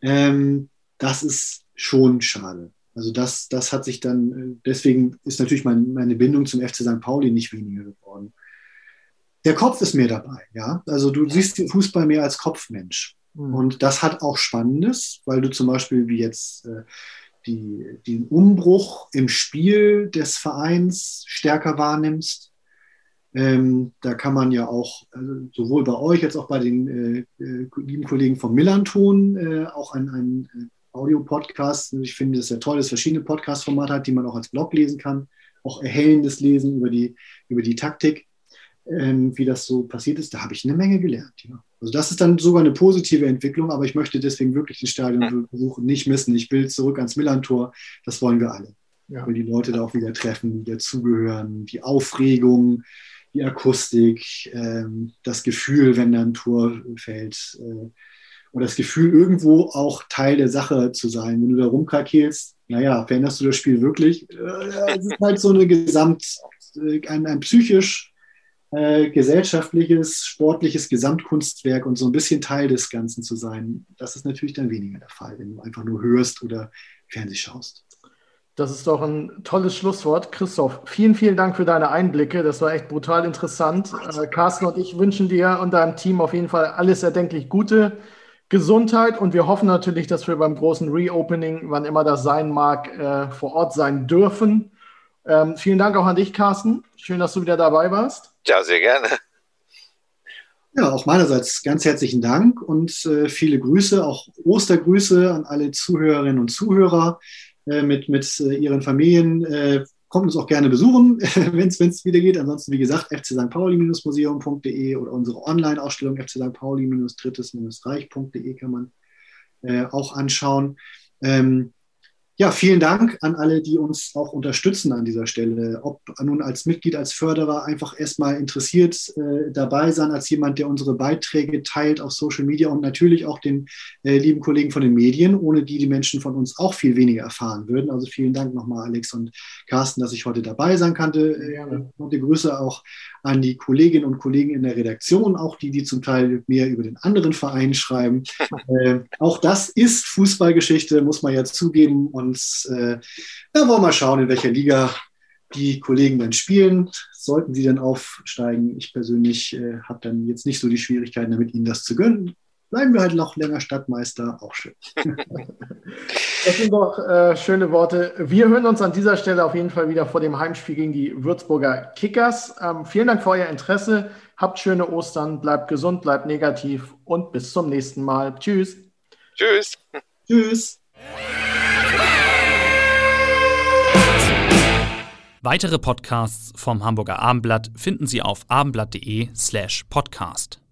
Ähm, das ist schon schade. Also das, das hat sich dann, äh, deswegen ist natürlich mein, meine Bindung zum FC St. Pauli nicht weniger geworden. Der Kopf ist mehr dabei, ja. Also du siehst den Fußball mehr als Kopfmensch. Mhm. Und das hat auch Spannendes, weil du zum Beispiel wie jetzt äh, die, den Umbruch im Spiel des Vereins stärker wahrnimmst. Ähm, da kann man ja auch also sowohl bei euch als auch bei den äh, äh, lieben Kollegen vom Millanton äh, auch ein, ein äh, Audio-Podcast. Ich finde es sehr toll, dass es verschiedene Podcast-Formate hat, die man auch als Blog lesen kann. Auch erhellendes Lesen über die, über die Taktik, ähm, wie das so passiert ist. Da habe ich eine Menge gelernt. Ja. Also das ist dann sogar eine positive Entwicklung, aber ich möchte deswegen wirklich den Stadionbesuch nicht missen. Ich will zurück ans Millantor. Das wollen wir alle. Ja. Will die Leute da auch wieder treffen, wieder zugehören, die Aufregung, die Akustik, ähm, das Gefühl, wenn da ein Tor fällt. Äh, und das Gefühl, irgendwo auch Teil der Sache zu sein. Wenn du da rumkalkelst, naja, veränderst du das Spiel wirklich? Äh, es ist halt so eine Gesamt, äh, ein, ein psychisch äh, gesellschaftliches, sportliches Gesamtkunstwerk und so ein bisschen Teil des Ganzen zu sein. Das ist natürlich dann weniger der Fall, wenn du einfach nur hörst oder Fernseh schaust. Das ist doch ein tolles Schlusswort. Christoph, vielen, vielen Dank für deine Einblicke. Das war echt brutal interessant. Äh, Carsten und ich wünschen dir und deinem Team auf jeden Fall alles erdenklich Gute, Gesundheit und wir hoffen natürlich, dass wir beim großen Reopening, wann immer das sein mag, äh, vor Ort sein dürfen. Ähm, vielen Dank auch an dich, Carsten. Schön, dass du wieder dabei warst. Ja, sehr gerne. Ja, auch meinerseits ganz herzlichen Dank und äh, viele Grüße, auch Ostergrüße an alle Zuhörerinnen und Zuhörer. äh, mit, mit äh, Ihren Familien. Äh, kommt uns auch gerne besuchen, wenn es wieder geht. Ansonsten, wie gesagt, fc St. Pauli-museum.de oder unsere Online-Ausstellung fc St. Pauli-drittes-reich.de kann man äh, auch anschauen. Ähm, ja, vielen Dank an alle, die uns auch unterstützen an dieser Stelle. Ob nun als Mitglied, als Förderer einfach erstmal interessiert äh, dabei sein, als jemand, der unsere Beiträge teilt auf Social Media und natürlich auch den äh, lieben Kollegen von den Medien, ohne die die Menschen von uns auch viel weniger erfahren würden. Also vielen Dank nochmal, Alex und Carsten, dass ich heute dabei sein konnte. Äh, und die Grüße auch an die Kolleginnen und Kollegen in der Redaktion, auch die, die zum Teil mehr über den anderen Verein schreiben. äh, auch das ist Fußballgeschichte, muss man ja zugeben. Und und äh, da wollen wir mal schauen, in welcher Liga die Kollegen dann spielen. Sollten sie dann aufsteigen, ich persönlich äh, habe dann jetzt nicht so die Schwierigkeiten damit, ihnen das zu gönnen. Bleiben wir halt noch länger Stadtmeister, auch schön. Das sind doch äh, schöne Worte. Wir hören uns an dieser Stelle auf jeden Fall wieder vor dem Heimspiel gegen die Würzburger Kickers. Ähm, vielen Dank für euer Interesse. Habt schöne Ostern, bleibt gesund, bleibt negativ und bis zum nächsten Mal. Tschüss. Tschüss. Tschüss. Weitere Podcasts vom Hamburger Abendblatt finden Sie auf abendblatt.de slash podcast.